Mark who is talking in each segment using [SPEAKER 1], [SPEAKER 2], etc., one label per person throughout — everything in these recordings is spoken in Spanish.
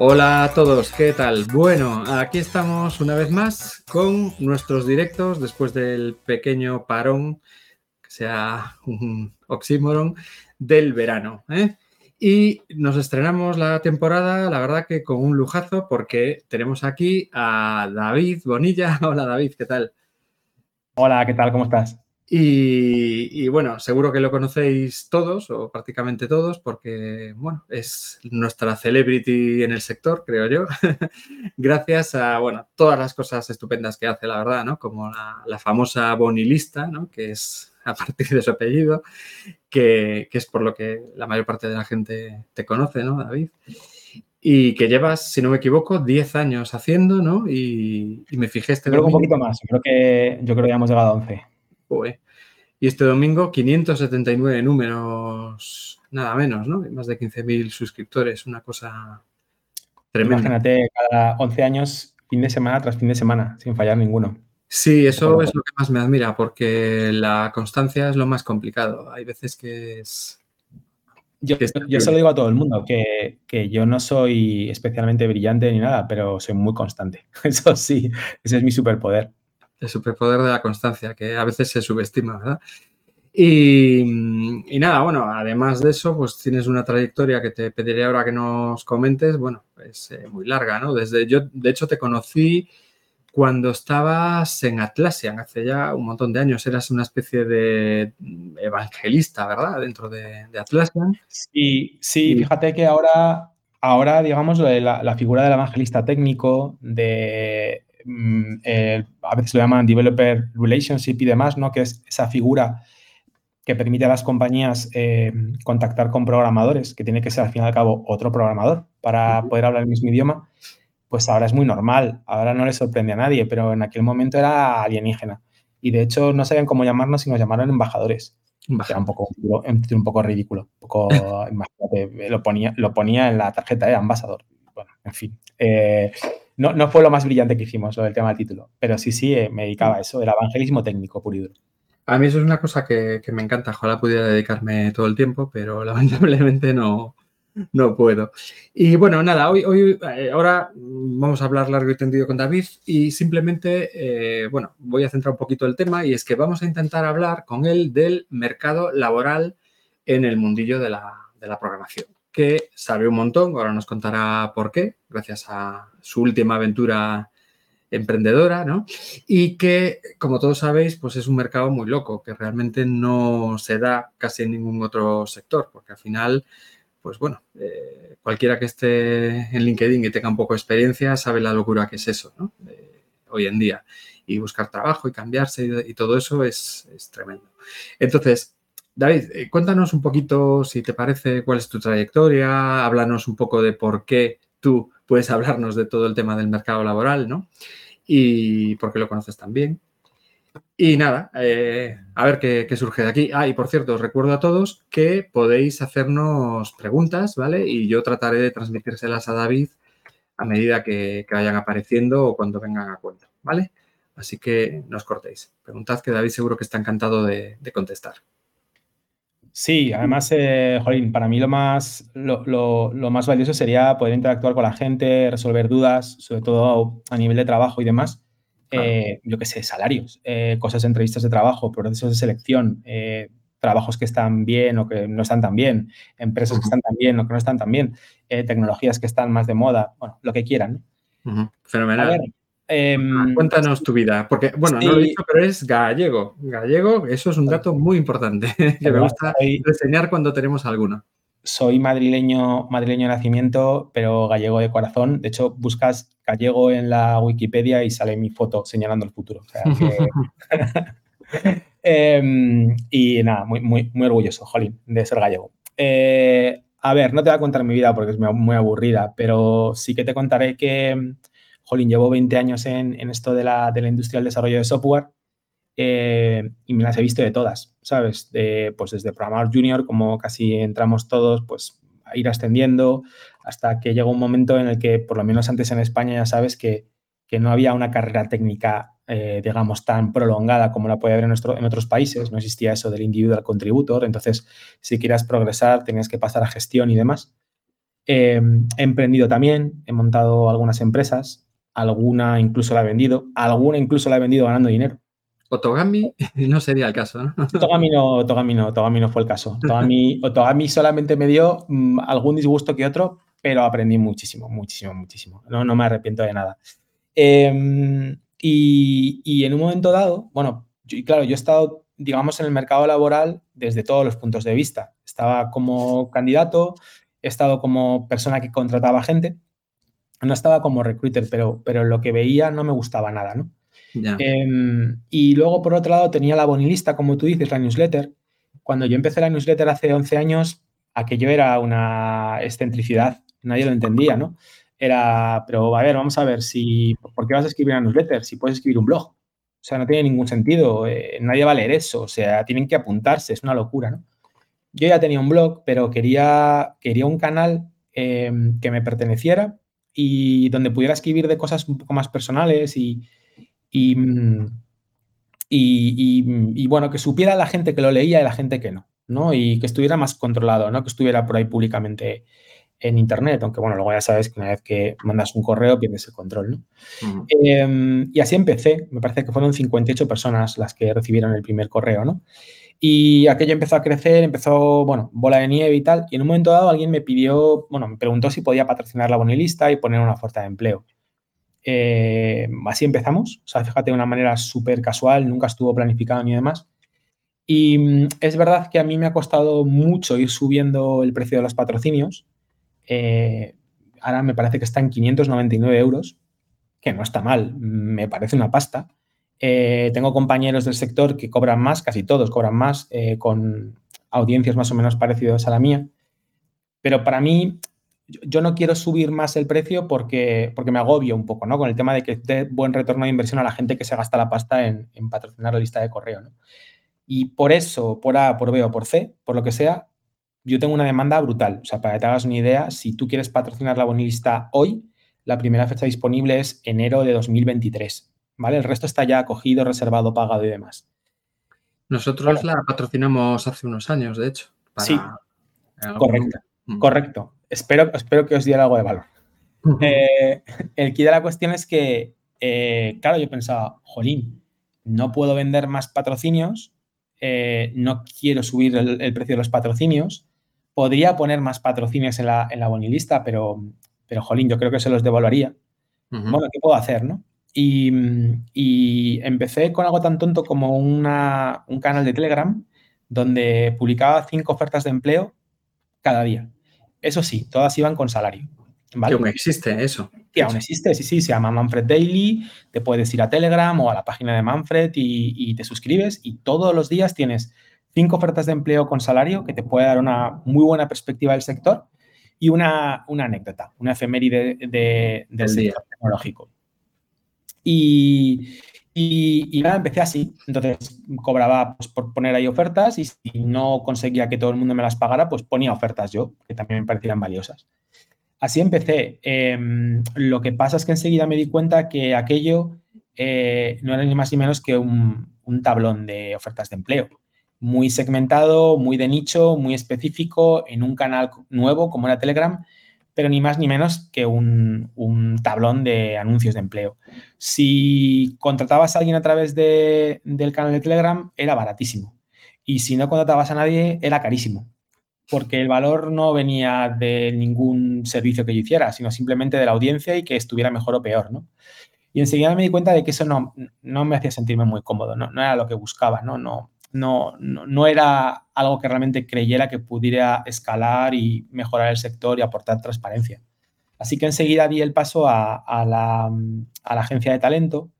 [SPEAKER 1] Hola a todos, ¿qué tal? Bueno, aquí estamos una vez más con nuestros directos después del pequeño parón, que sea un oxímoron, del verano. ¿eh? Y nos estrenamos la temporada, la verdad que con un lujazo, porque tenemos aquí a David Bonilla. Hola David, ¿qué tal?
[SPEAKER 2] Hola, ¿qué tal? ¿Cómo estás?
[SPEAKER 1] Y, bueno, seguro que lo conocéis todos o prácticamente todos porque, bueno, es nuestra celebrity en el sector, creo yo, gracias a, bueno, todas las cosas estupendas que hace, la verdad, ¿no? Como la, famosa Bonilista, ¿no? Que es a partir de su apellido, que, es por lo que la mayor parte de la gente te conoce, ¿no, David? Y que llevas, si no me equivoco, 10 años haciendo, ¿no? Y, me fijé este
[SPEAKER 2] Creo que un poquito más, creo que yo creo que ya hemos llegado a 11.
[SPEAKER 1] Y este domingo 579 números, nada menos, ¿no? Más de 15.000 suscriptores, una cosa tremenda.
[SPEAKER 2] Imagínate, cada 11 años, fin de semana tras fin de semana, sin fallar ninguno.
[SPEAKER 1] Sí, eso es lo que más me admira, porque la constancia es lo más complicado. Hay veces que es...
[SPEAKER 2] Yo, yo se lo digo a todo el mundo, que, que, yo no soy especialmente brillante ni nada, pero soy muy constante. Eso sí, ese es mi superpoder
[SPEAKER 1] el superpoder de la constancia, que a veces se subestima, ¿verdad? Y, nada, bueno, además de eso, pues tienes una trayectoria que te pediré ahora que nos comentes, bueno, es eh, muy larga, ¿no? Desde yo, de hecho, te conocí cuando estabas en Atlassian, hace ya un montón de años, eras una especie de evangelista, ¿verdad? Dentro de, Atlassian.
[SPEAKER 2] Sí, sí, fíjate que ahora, ahora digamos, la, la figura del evangelista técnico, de Mm, eh, a veces lo llaman developer relationship y demás, ¿no? Que es esa figura que permite a las compañías eh, contactar con programadores, que tiene que ser al fin y al cabo otro programador para poder hablar el mismo idioma, pues ahora es muy normal, ahora no le sorprende a nadie, pero en aquel momento era alienígena. Y de hecho no sabían cómo llamarnos y nos llamaron embajadores. Era un poco, un poco ridículo. Un poco, lo ponía, lo ponía en la tarjeta, de ¿eh? ambasador. Bueno, en fin no, no fue lo más brillante que hicimos, lo del tema del título, pero sí, sí, eh, me dedicaba a eso, el evangelismo técnico puro y duro.
[SPEAKER 1] A mí eso es una cosa que, me encanta, ojalá pudiera dedicarme todo el tiempo, pero lamentablemente no, no puedo. Y bueno, nada, hoy, hoy eh, ahora vamos a hablar largo y tendido con David y simplemente, eh, bueno, voy a centrar un poquito el tema y es que vamos a intentar hablar con él del mercado laboral en el mundillo de la, de la programación que sabe un montón, ahora nos contará por qué, gracias a su última aventura emprendedora, ¿no? Y que, como todos sabéis, pues es un mercado muy loco, que realmente no se da casi en ningún otro sector, porque al final, pues bueno, eh, cualquiera que esté en LinkedIn y tenga un poco de experiencia sabe la locura que es eso, ¿no? hoy en día. Y buscar trabajo y cambiarse y, todo eso es, es tremendo. Entonces, David, eh, cuéntanos un poquito, si te parece, cuál es tu trayectoria, háblanos un poco de por qué tú puedes hablarnos de todo el tema del mercado laboral, ¿no? Y por qué lo conoces tan bien. Y nada, eh, a ver qué, surge de aquí. Ah, y por cierto, os recuerdo a todos que podéis hacernos preguntas, ¿vale? Y yo trataré de transmitírselas a David a medida que, vayan apareciendo o cuando vengan a cuento, ¿vale? Así que no os cortéis. Preguntad que David seguro que está encantado de contestar.
[SPEAKER 2] Sí, además, eh, Jolín, para mí lo más, lo, más valioso sería poder interactuar con la gente, resolver dudas, sobre todo a nivel de trabajo y demás. Eh, yo qué sé, salarios, eh, cosas, entrevistas de trabajo, procesos de selección, trabajos que están bien o que no están tan bien, empresas que están tan bien o que no están tan bien, tecnologías que están más de moda, bueno, lo que quieran.
[SPEAKER 1] Fenomenal. Em, cuéntanos tu vida, porque, bueno, no lo he dicho, pero es gallego. Gallego, eso es un dato muy importante que me gusta enseñar cuando tenemos alguno.
[SPEAKER 2] Soy madrileño, madrileño de nacimiento, pero gallego de corazón. De hecho, buscas gallego en la Wikipedia y sale mi foto señalando el futuro. Em, y nada, muy, muy, muy orgulloso, Jolín, de ser gallego. Eh, a ver, no te voy a contar mi vida porque es muy aburrida, pero sí que te contaré que jolín, llevo 20 años en, esto de la, industria del desarrollo de software eh, y me las he visto de todas, ¿sabes? pues desde programador junior, como casi entramos todos, pues a ir ascendiendo hasta que llega un momento en el que, por lo menos antes en España, ya sabes que que no había una carrera técnica, eh, digamos, tan prolongada como la puede haber en, otros países. No existía eso del individual contributor. Entonces, si quieras progresar, tenías que pasar a gestión y demás. Eh, he emprendido también, he montado algunas empresas, alguna incluso la he vendido, alguna incluso la he vendido ganando dinero.
[SPEAKER 1] Otogami no sería el caso, ¿no?
[SPEAKER 2] Otogami no, Otogami no, Otogami no fue el caso. Otogami, solamente me dio mm, algún disgusto que otro, pero aprendí muchísimo, muchísimo, muchísimo. No, no me arrepiento de nada. Em, y, en un momento dado, bueno, y claro, yo he estado, digamos, en el mercado laboral desde todos los puntos de vista. Estaba como candidato, he estado como persona que contrataba gente, no estaba como recruiter, pero, pero lo que veía no me gustaba nada, ¿no? Em, y luego, por otro lado, tenía la bonilista, como tú dices, la newsletter. Cuando yo empecé la newsletter hace 11 años, aquello era una excentricidad, nadie lo entendía, ¿no? era, pero a ver, vamos a ver, si, ¿por qué vas a escribir una newsletter? Si puedes escribir un blog. O sea, no tiene ningún sentido, eh, nadie va a leer eso, o sea, tienen que apuntarse, es una locura, ¿no? Yo ya tenía un blog, pero quería, quería un canal em, que me perteneciera y donde pudiera escribir de cosas un poco más personales y, y, mm, y, y, bueno, que supiera la gente que lo leía y la gente que no, ¿no? Y que estuviera más controlado, ¿no? Que estuviera por ahí públicamente en Internet, aunque bueno, luego ya sabes que una vez que mandas un correo pierdes el control, ¿no? Em, y así empecé, me parece que fueron 58 personas las que recibieron el primer correo, ¿no? Y aquello empezó a crecer, empezó, bueno, bola de nieve y tal, y en un momento dado alguien me pidió, bueno, me preguntó si podía patrocinar la bonilista y poner una oferta de empleo. Eh, así empezamos, o sea, fíjate, de una manera súper casual, nunca estuvo planificado ni demás. Y mm, es verdad que a mí me ha costado mucho ir subiendo el precio de los patrocinios, eh, ahora me parece que está en 599 euros, que no está mal, me parece una pasta. Eh, tengo compañeros del sector que cobran más, casi todos cobran más, con audiencias más o menos parecidas a la mía. Pero para mí, yo no quiero subir más el precio porque, porque me agobio un poco, ¿no? Con el tema de que dé buen retorno de inversión a la gente que se gasta la pasta en, patrocinar la lista de correo, Y por eso, por A, por B o por C, por lo que sea, yo tengo una demanda brutal. O sea, para que te hagas una idea, si tú quieres patrocinar la bonilista hoy, la primera fecha disponible es enero de 2023. ¿Vale? El resto está ya acogido, reservado, pagado y demás.
[SPEAKER 1] Nosotros la patrocinamos hace unos años, de hecho.
[SPEAKER 2] sí, correcto. Mm. Correcto. Espero, espero que os diera algo de valor. Eh, el key de la cuestión es que, eh, claro, yo pensaba, jolín, no puedo vender más patrocinios, eh, no quiero subir el, precio de los patrocinios, Podría poner más patrocinios en la, en la bonilista, pero, pero, jolín, yo creo que se los devaluaría. Bueno, ¿qué puedo hacer, no? Y, empecé con algo tan tonto como una, un canal de Telegram donde publicaba cinco ofertas de empleo cada día. Eso sí, todas iban con salario.
[SPEAKER 1] ¿vale? Que aún existe eso.
[SPEAKER 2] Que aún existe, sí, sí, se llama Manfred Daily, te puedes ir a Telegram o a la página de Manfred y, y te suscribes y todos los días tienes cinco ofertas de empleo con salario que te puede dar una muy buena perspectiva del sector y una, anécdota, una efeméride del sector tecnológico. Y, y, nada, empecé así. Entonces cobraba pues, por poner ahí ofertas y si no conseguía que todo el mundo me las pagara, pues ponía ofertas yo, que también me parecían valiosas. Así empecé. Em, lo que pasa es que enseguida me di cuenta que aquello eh, no era ni más ni menos que un, un tablón de ofertas de empleo muy segmentado, muy de nicho, muy específico, en un canal nuevo como era Telegram, pero ni más ni menos que un, tablón de anuncios de empleo. Si contratabas a alguien a través del canal de Telegram, era baratísimo. Y si no contratabas a nadie, era carísimo. Porque el valor no venía de ningún servicio que yo hiciera, sino simplemente de la audiencia y que estuviera mejor o peor, ¿no? Y enseguida me di cuenta de que eso no, no me hacía sentirme muy cómodo, no, no era lo que buscaba, ¿no? no no, no, era algo que realmente creyera que pudiera escalar y mejorar el sector y aportar transparencia. Así que enseguida di el paso a, la, agencia de talento,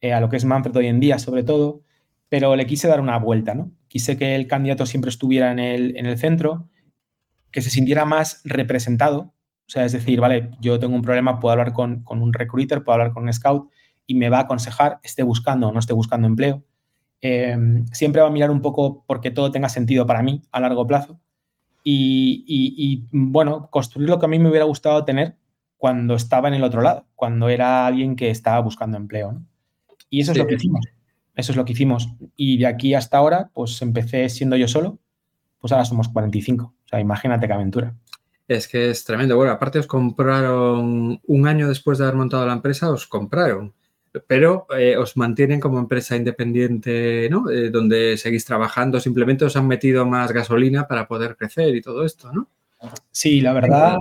[SPEAKER 2] eh, a lo que es Manfred hoy en día sobre todo, pero le quise dar una vuelta, ¿no? Quise que el candidato siempre estuviera en el, en el centro, que se sintiera más representado, o sea, es decir, vale, yo tengo un problema, puedo hablar con, con un recruiter, puedo hablar con un scout y me va a aconsejar, esté buscando o no esté buscando empleo Em, siempre va a mirar un poco porque todo tenga sentido para mí a largo plazo. Y, bueno, construir lo que a mí me hubiera gustado tener cuando estaba en el otro lado, cuando era alguien que estaba buscando empleo. ¿no? Y eso es lo que hicimos. Eso es lo que hicimos. Y de aquí hasta ahora, pues empecé siendo yo solo, pues ahora somos 45. O sea, imagínate qué aventura.
[SPEAKER 1] Es que es tremendo. Bueno, aparte os compraron un año después de haber montado la empresa, os compraron, pero eh, os mantienen como empresa independiente, ¿no? Eh, donde seguís trabajando, simplemente os han metido más gasolina para poder crecer y todo esto, ¿no?
[SPEAKER 2] Sí, la verdad,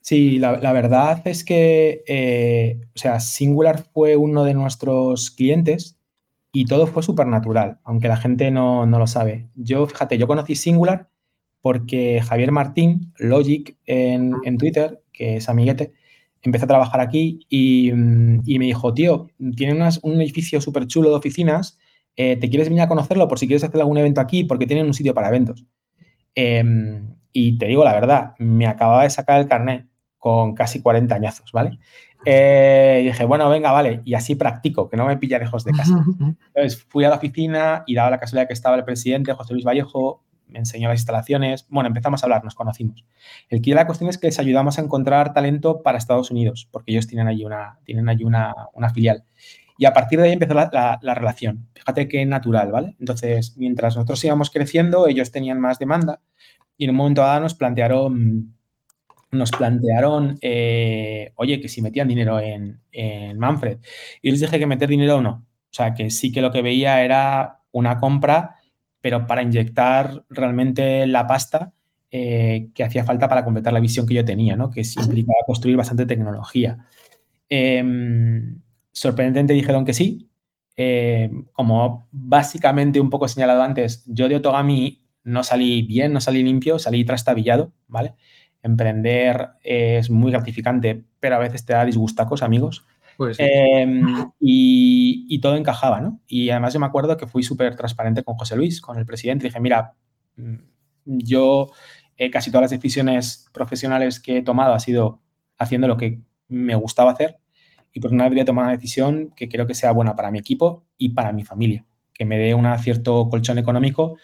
[SPEAKER 2] sí, la, verdad es que, eh, o sea, Singular fue uno de nuestros clientes y todo fue súper natural, aunque la gente no, no lo sabe. Yo, fíjate, yo conocí Singular porque Javier Martín, Logic en, Twitter, que es amiguete, empezó a trabajar aquí y, mm, me dijo, tío, tiene un edificio súper chulo de oficinas, eh, ¿te quieres venir a conocerlo por si quieres hacer algún evento aquí? Porque tienen un sitio para eventos. Em, y te digo la verdad, me acababa de sacar el carnet con casi 40 añazos, ¿vale? Eh, y dije, bueno, venga, vale, y así practico, que no me pilla lejos de casa. Entonces fui a la oficina y daba la casualidad que estaba el presidente, José Luis Vallejo, me enseñó las instalaciones, bueno, empezamos a hablar, nos conocimos. El que la cuestión es que les ayudamos a encontrar talento para Estados Unidos, porque ellos tienen allí una, tienen allí una, filial. Y a partir de ahí empezó la, relación. Fíjate qué natural, ¿vale? Entonces, mientras nosotros íbamos creciendo, ellos tenían más demanda y en un momento dado nos plantearon, nos plantearon, eh, oye, que si metían dinero en, en Manfred. Y les dije que meter dinero no. O sea, que sí que lo que veía era una compra pero para inyectar realmente la pasta eh, que hacía falta para completar la visión que yo tenía, ¿no? que implicaba construir bastante tecnología. Em, sorprendentemente dijeron que sí. Em, como básicamente un poco señalado antes, yo de Otogami no salí bien, no salí limpio, salí trastabillado, ¿vale? Emprender es muy gratificante, pero a veces te da disgustacos, amigos. Pues em, y, todo encajaba, ¿no? Y además yo me acuerdo que fui súper transparente con José Luis, con el presidente. Dije, mira, mm, yo eh, casi todas las decisiones profesionales que he tomado ha sido haciendo lo que me gustaba hacer y por una debería tomar una decisión que creo que sea buena para mi equipo y para mi familia, que me dé un cierto colchón económico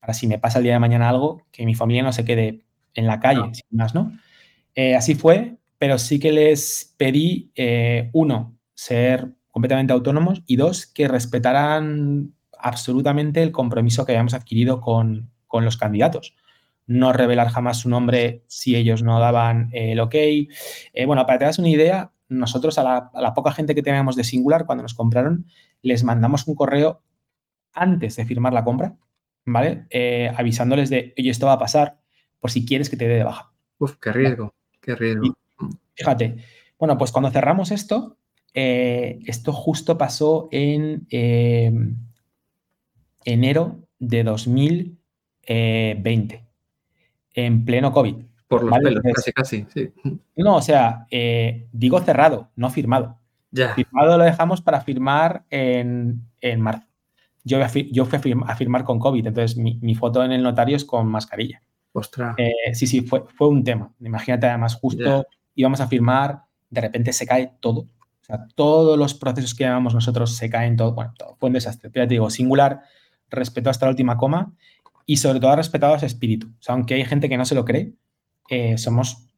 [SPEAKER 2] para si me pasa el día de mañana algo, que mi familia no se quede en la calle, sin más, ¿no? Eh, así fue, pero sí que les pedí, eh, uno, ser completamente autónomos y dos, que respetaran absolutamente el compromiso que habíamos adquirido con, los candidatos. No revelar jamás su nombre si ellos no daban el ok. Eh, bueno, para que te das una idea, nosotros a la, poca gente que teníamos de Singular, cuando nos compraron, les mandamos un correo antes de firmar la compra, ¿vale? Eh, avisándoles de, oye, esto va a pasar por si quieres que te dé de baja.
[SPEAKER 1] Uf, qué riesgo, qué riesgo.
[SPEAKER 2] Fíjate, bueno, pues cuando cerramos esto, eh, esto justo pasó en em, enero de 2020, en pleno COVID.
[SPEAKER 1] Por los pelos, casi, casi, sí.
[SPEAKER 2] No, o sea, eh, digo cerrado, no firmado. Ya. Firmado lo dejamos para firmar en, marzo. Yo, yo fui a, firmar con COVID, entonces mi, foto en el notario es con mascarilla.
[SPEAKER 1] Ostras.
[SPEAKER 2] Eh, sí, sí, fue, fue un tema. Imagínate, además, justo íbamos a firmar, de repente se cae todo. O todos los procesos que llevamos nosotros se caen todo. Bueno, todo. fue un desastre. Pero ya te digo, singular, respetó hasta la última coma y sobre todo ha respetado ese espíritu. Aunque hay gente que no se lo cree, eh, somos,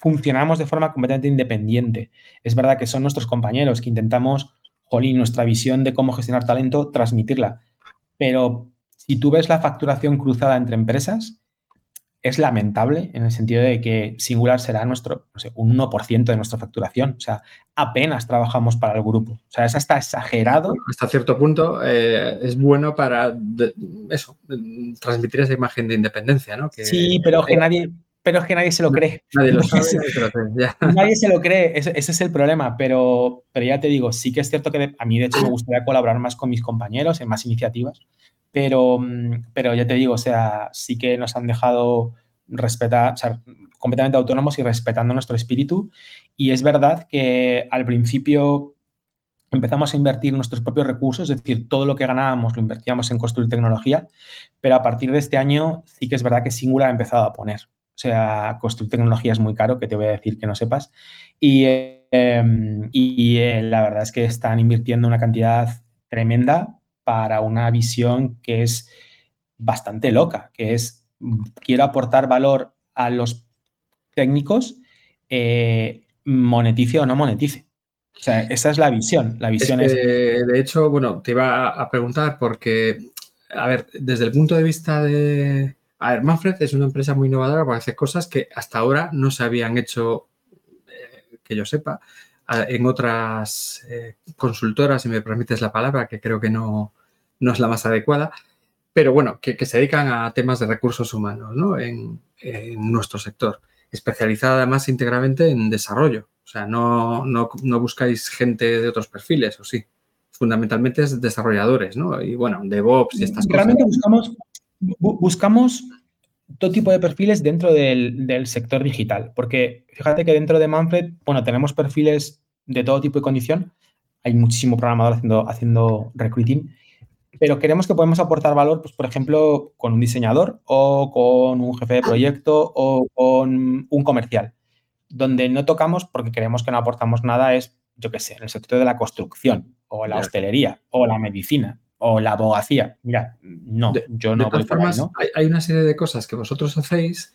[SPEAKER 2] funcionamos de forma completamente independiente. Es verdad que son nuestros compañeros que intentamos, jolín, nuestra visión de cómo gestionar talento, transmitirla. Pero si tú ves la facturación cruzada entre empresas, es lamentable en el sentido de que Singular será nuestro, no sé, un 1% de nuestra facturación. O sea, apenas trabajamos para el grupo. O sea, es hasta exagerado.
[SPEAKER 1] Hasta cierto punto eh, es bueno para eso, transmitir esa imagen de independencia, ¿no?
[SPEAKER 2] sí, pero que nadie, pero es que nadie se lo cree.
[SPEAKER 1] Nadie lo sabe,
[SPEAKER 2] nadie se lo cree, ese, es el problema, pero, pero ya te digo, sí que es cierto que a mí de hecho me gustaría colaborar más con mis compañeros en más iniciativas, pero, mm, pero ya te digo, o sea, sí que nos han dejado respetar, o sea, completamente autónomos y respetando nuestro espíritu. Y es verdad que al principio empezamos a invertir nuestros propios recursos, es decir, todo lo que ganábamos lo invertíamos en construir tecnología, pero a partir de este año sí que es verdad que Singular ha empezado a poner. O sea, construir tecnología es muy caro, que te voy a decir que no sepas. Y, em, y eh, la verdad es que están invirtiendo una cantidad tremenda para una visión que es bastante loca, que es quiero aportar valor a los técnicos eh, monetice o no monetice. O sea, esa es la visión. La visión es.
[SPEAKER 1] de hecho, bueno, te iba a preguntar porque, a ver, desde el punto de vista de. A ver, Manfred es una empresa muy innovadora para hacer cosas que hasta ahora no se habían hecho, eh, que yo sepa, en otras eh, consultoras, si me permites la palabra, que creo que no, no es la más adecuada, pero bueno, que, se dedican a temas de recursos humanos ¿no? en, nuestro sector, especializada además íntegramente en desarrollo. O sea, no, no, no, buscáis gente de otros perfiles, ¿o sí? Fundamentalmente es desarrolladores, ¿no? Y bueno, DevOps y estas
[SPEAKER 2] Realmente cosas. buscamos, buscamos todo tipo de perfiles dentro del, del, sector digital, porque fíjate que dentro de Manfred, bueno, tenemos perfiles de todo tipo y condición, hay muchísimo programador haciendo, haciendo recruiting, pero queremos que podemos aportar valor, pues, por ejemplo, con un diseñador o con un jefe de proyecto o con un comercial. Donde no tocamos porque creemos que no aportamos nada es, yo qué sé, en el sector de la construcción o la hostelería o la medicina o la abogacía. Mira, no, yo no.
[SPEAKER 1] De todas formas, hay, una serie de cosas que vosotros hacéis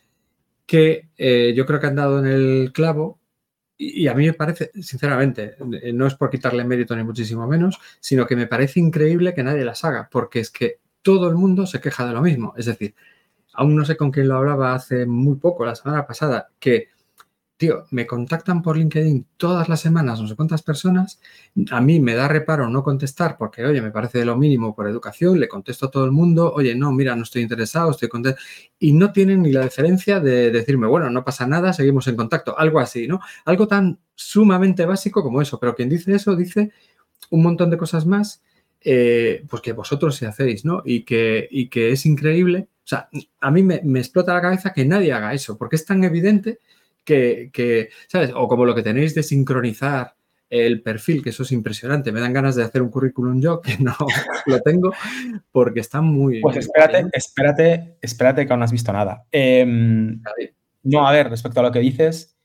[SPEAKER 1] que eh, yo creo que han dado en el clavo y, a mí me parece, sinceramente, eh, no es por quitarle mérito ni muchísimo menos, sino que me parece increíble que nadie las haga, porque es que todo el mundo se queja de lo mismo. Es decir, aún no sé con quién lo hablaba hace muy poco, la semana pasada, que tío, me contactan por LinkedIn todas las semanas, no sé cuántas personas, a mí me da reparo no contestar porque, oye, me parece de lo mínimo por educación, le contesto a todo el mundo, oye, no, mira, no estoy interesado, estoy contento, y no tienen ni la deferencia de decirme, bueno, no pasa nada, seguimos en contacto, algo así, ¿no? Algo tan sumamente básico como eso, pero quien dice eso dice un montón de cosas más, eh, pues que vosotros sí hacéis, ¿no? Y que, y que es increíble, o sea, a mí me explota la cabeza que nadie haga eso, porque es tan evidente que, ¿sabes? O como lo que tenéis de sincronizar el perfil, que eso es impresionante. Me dan ganas de hacer un currículum yo, que no lo tengo, porque está muy...
[SPEAKER 2] Pues espérate, espérate, espérate que aún no has visto nada. Em, no, a ver, respecto a lo que dices,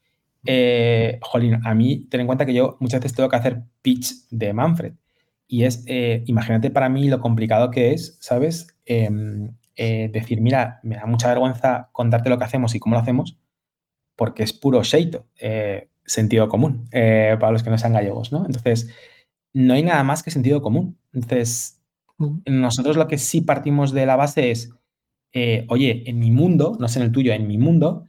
[SPEAKER 2] eh, jolín, a mí ten en cuenta que yo muchas veces tengo que hacer pitch de Manfred. Y es, eh, imagínate para mí lo complicado que es, ¿sabes? Em, eh, decir, mira, me da mucha vergüenza contarte lo que hacemos y cómo lo hacemos, porque es puro sheito, eh, sentido común, eh, para los que no sean gallegos, ¿no? Entonces, no hay nada más que sentido común. Entonces, nosotros lo que sí partimos de la base es, eh, oye, en mi mundo, no sé en el tuyo, en mi mundo,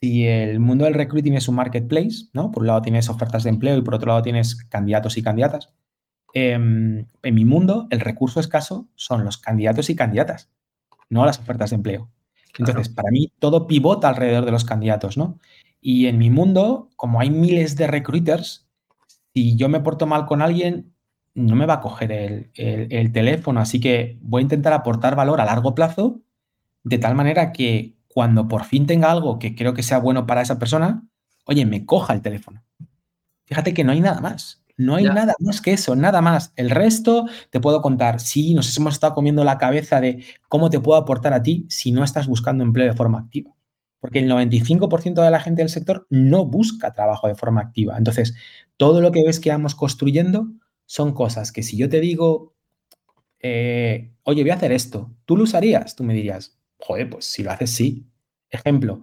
[SPEAKER 2] si el mundo del recruiting es un marketplace, ¿no? Por un lado tienes ofertas de empleo y por otro lado tienes candidatos y candidatas. Em, en mi mundo, el recurso escaso son los candidatos y candidatas, no las ofertas de empleo. Entonces, para mí todo pivota alrededor de los candidatos, ¿no? Y en mi mundo, como hay miles de recruiters, si yo me porto mal con alguien, no me va a coger el, teléfono. Así que voy a intentar aportar valor a largo plazo, de tal manera que cuando por fin tenga algo que creo que sea bueno para esa persona, oye, me coja el teléfono. Fíjate que no hay nada más. No hay nada más que eso, nada más. El resto te puedo contar. Sí, nos hemos estado comiendo la cabeza de cómo te puedo aportar a ti si no estás buscando empleo de forma activa. Porque el 95% de la gente del sector no busca trabajo de forma activa. Entonces, todo lo que ves que vamos construyendo son cosas que si yo te digo, eh, oye, voy a hacer esto, ¿tú lo usarías? Tú me dirías, joder, pues si lo haces, sí. Ejemplo,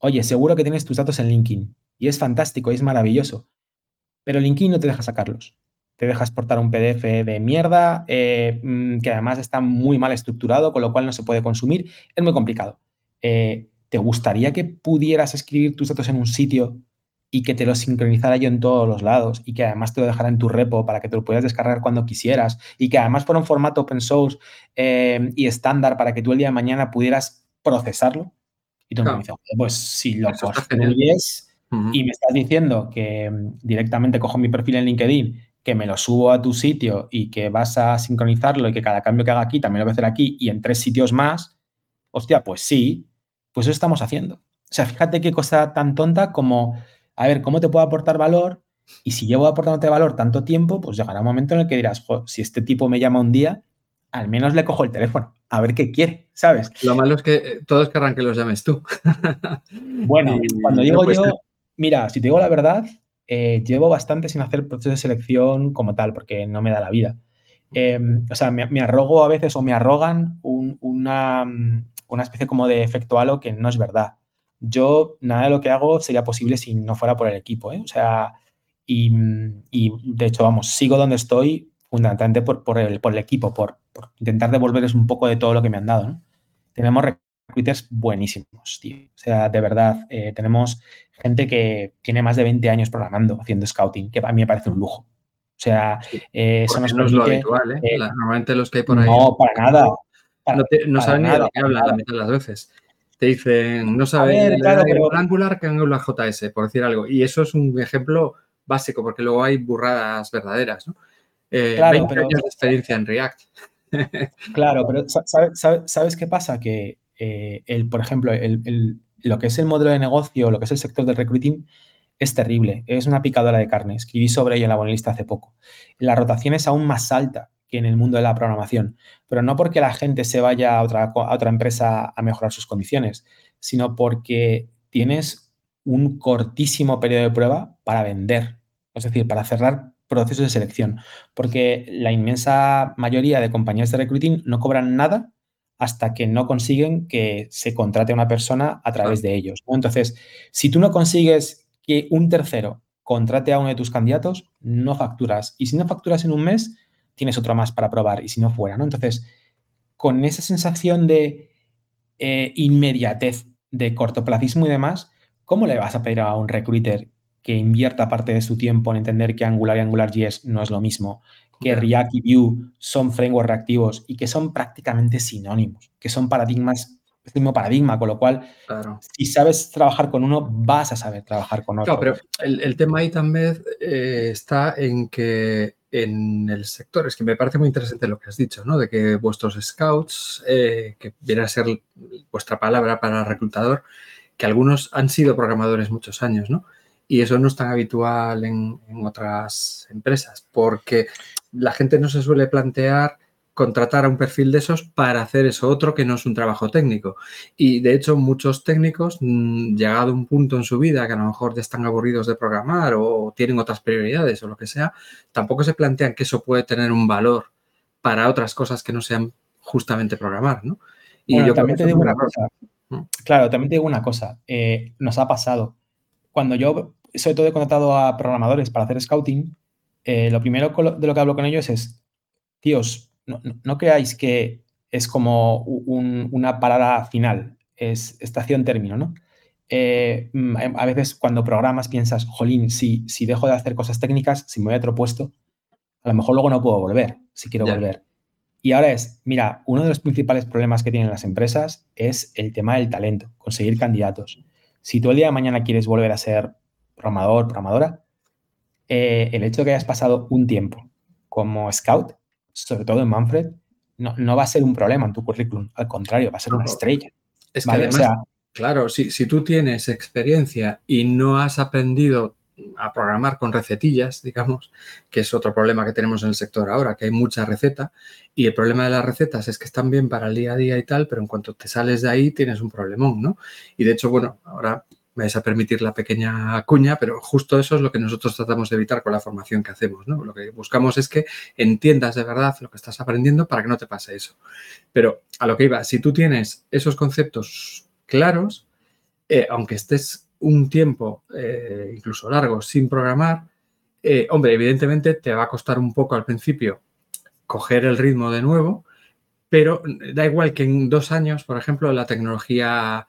[SPEAKER 2] oye, seguro que tienes tus datos en LinkedIn y es fantástico, es maravilloso pero LinkedIn no te deja sacarlos. Te deja exportar un PDF de mierda eh, mm, que además está muy mal estructurado, con lo cual no se puede consumir. Es muy complicado. Eh, ¿Te gustaría que pudieras escribir tus datos en un sitio y que te lo sincronizara yo en todos los lados y que además te lo dejara en tu repo para que te lo puedas descargar cuando quisieras y que además fuera un formato open source eh, y estándar para que tú el día de mañana pudieras procesarlo? Y tú me dices, pues si lo construyes y me estás diciendo que mm, directamente cojo mi perfil en LinkedIn, que me lo subo a tu sitio y que vas a sincronizarlo y que cada cambio que haga aquí también lo voy a hacer aquí y en tres sitios más, hostia, pues sí, pues eso estamos haciendo. O sea, fíjate qué cosa tan tonta como, a ver, ¿cómo te puedo aportar valor? Y si llevo aportándote valor tanto tiempo, pues llegará un momento en el que dirás, si este tipo me llama un día, al menos le cojo el teléfono, a ver qué quiere, ¿sabes?
[SPEAKER 1] Lo malo es que eh, todos querrán que los llames tú.
[SPEAKER 2] bueno, cuando digo yo, Mira, si te digo la verdad, eh, llevo bastante sin hacer proceso de selección como tal, porque no me da la vida. Em, o sea, me, arrogo a veces o me arrogan una, una, especie como de efecto halo que no es verdad. yo nada de lo que hago sería posible si no fuera por el equipo. ¿eh? O sea, y, de hecho, vamos, sigo donde estoy fundamentalmente por, por, el, por el equipo, por, intentar devolverles un poco de todo lo que me han dado. ¿no? Tenemos recruiters buenísimos, tío. O sea, de verdad, eh, tenemos gente que tiene más de 20 años programando, haciendo scouting, que a mí me parece un lujo. O sea,
[SPEAKER 1] eh, eso nos no es lo habitual, ¿eh? normalmente los que hay por ahí.
[SPEAKER 2] No, para nada.
[SPEAKER 1] no, saben ni de que hablan la mitad de las veces. Te dicen, no saben claro, pero... Angular que Angular JS, por decir algo. Y eso es un ejemplo básico, porque luego hay burradas verdaderas, ¿no? Eh, claro, 20 años de experiencia en React.
[SPEAKER 2] claro, pero ¿sabes, qué pasa? Que, eh, el, por ejemplo, el, lo que es el modelo de negocio, lo que es el sector del recruiting, es terrible, es una picadora de carne. Escribí sobre ella en la bonalista hace poco. La rotación es aún más alta que en el mundo de la programación, pero no porque la gente se vaya a otra, a otra empresa a mejorar sus condiciones, sino porque tienes un cortísimo periodo de prueba para vender, es decir, para cerrar procesos de selección, porque la inmensa mayoría de compañías de recruiting no cobran nada hasta que no consiguen que se contrate a una persona a través de ellos. Entonces, si tú no consigues que un tercero contrate a uno de tus candidatos, no facturas. Y si no facturas en un mes, tienes otro más para probar. Y si no fuera, ¿no? Entonces, con esa sensación de eh, inmediatez, de cortoplacismo y demás, ¿cómo le vas a pedir a un recruiter que invierta parte de su tiempo en entender que Angular y AngularJS no es lo mismo, que React y Vue son frameworks reactivos y que son prácticamente sinónimos, que son paradigmas, el mismo paradigma, con lo cual, si sabes trabajar con uno, vas a saber trabajar con otro.
[SPEAKER 1] Claro, pero el, tema ahí también eh, está en que en el sector, es que me parece muy interesante lo que has dicho, ¿no? De que vuestros scouts, eh, que viene a ser vuestra palabra para reclutador, que algunos han sido programadores muchos años, ¿no? Y eso no es tan habitual en, otras empresas, porque la gente no se suele plantear contratar a un perfil de esos para hacer eso otro que no es un trabajo técnico. Y de hecho, muchos técnicos, mm, llegado a un punto en su vida que a lo mejor ya están aburridos de programar o tienen otras prioridades o lo que sea, tampoco se plantean que eso puede tener un valor para otras cosas que no sean justamente programar, ¿no?
[SPEAKER 2] Y yo también te digo una cosa. Claro, también te digo una cosa. Eh, nos ha pasado. Cuando yo, sobre todo, he contratado a programadores para hacer scouting, eh, lo primero de lo que hablo con ellos es, tíos, no, creáis que es como una parada final, es estación término, ¿no? Eh, mm, a veces cuando programas piensas, jolín, si, si dejo de hacer cosas técnicas, si me voy a otro puesto, a lo mejor luego no puedo volver, si quiero volver. Y ahora es, mira, uno de los principales problemas que tienen las empresas es el tema del talento, conseguir candidatos. Si tú el día de mañana quieres volver a ser programador, programadora, eh, el hecho de que hayas pasado un tiempo como scout, sobre todo en Manfred, no, va a ser un problema en tu currículum, al contrario, va a ser una estrella.
[SPEAKER 1] Es que además, claro, si, si tú tienes experiencia y no has aprendido a programar con recetillas, digamos, que es otro problema que tenemos en el sector ahora, que hay mucha receta y el problema de las recetas es que están bien para el día a día y tal, pero en cuanto te sales de ahí tienes un problemón, ¿no? Y de hecho, bueno, ahora me vais a permitir la pequeña cuña, pero justo eso es lo que nosotros tratamos de evitar con la formación que hacemos, ¿no? Lo que buscamos es que entiendas de verdad lo que estás aprendiendo para que no te pase eso. Pero a lo que iba, si tú tienes esos conceptos claros, eh, aunque estés un tiempo, eh, incluso largo, sin programar, eh, hombre, evidentemente te va a costar un poco al principio coger el ritmo de nuevo, pero da igual que en dos años, por ejemplo, la tecnología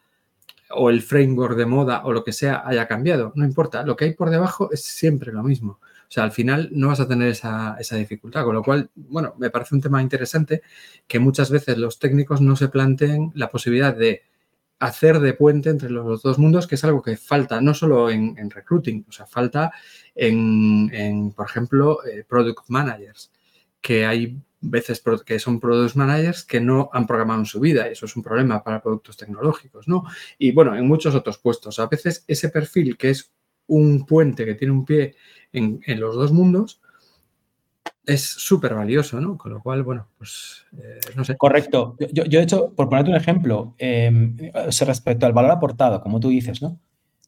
[SPEAKER 1] o el framework de moda o lo que sea haya cambiado, no importa, lo que hay por debajo es siempre lo mismo. O sea, al final no vas a tener esa, esa, dificultad, con lo cual, bueno, me parece un tema interesante que muchas veces los técnicos no se planteen la posibilidad de hacer de puente entre los dos mundos, que es algo que falta no solo en, recruiting, o sea, falta en, por ejemplo, eh, product managers, que hay veces que son product managers que no han programado en su vida y eso es un problema para productos tecnológicos, ¿no? Y bueno, en muchos otros puestos. A veces ese perfil que es un puente que tiene un pie en, los dos mundos, es súper valioso, ¿no? Con lo cual, bueno, pues eh, no sé.
[SPEAKER 2] Correcto. Yo, yo, de hecho, por ponerte un ejemplo, em, respecto al valor aportado, como tú dices, ¿no?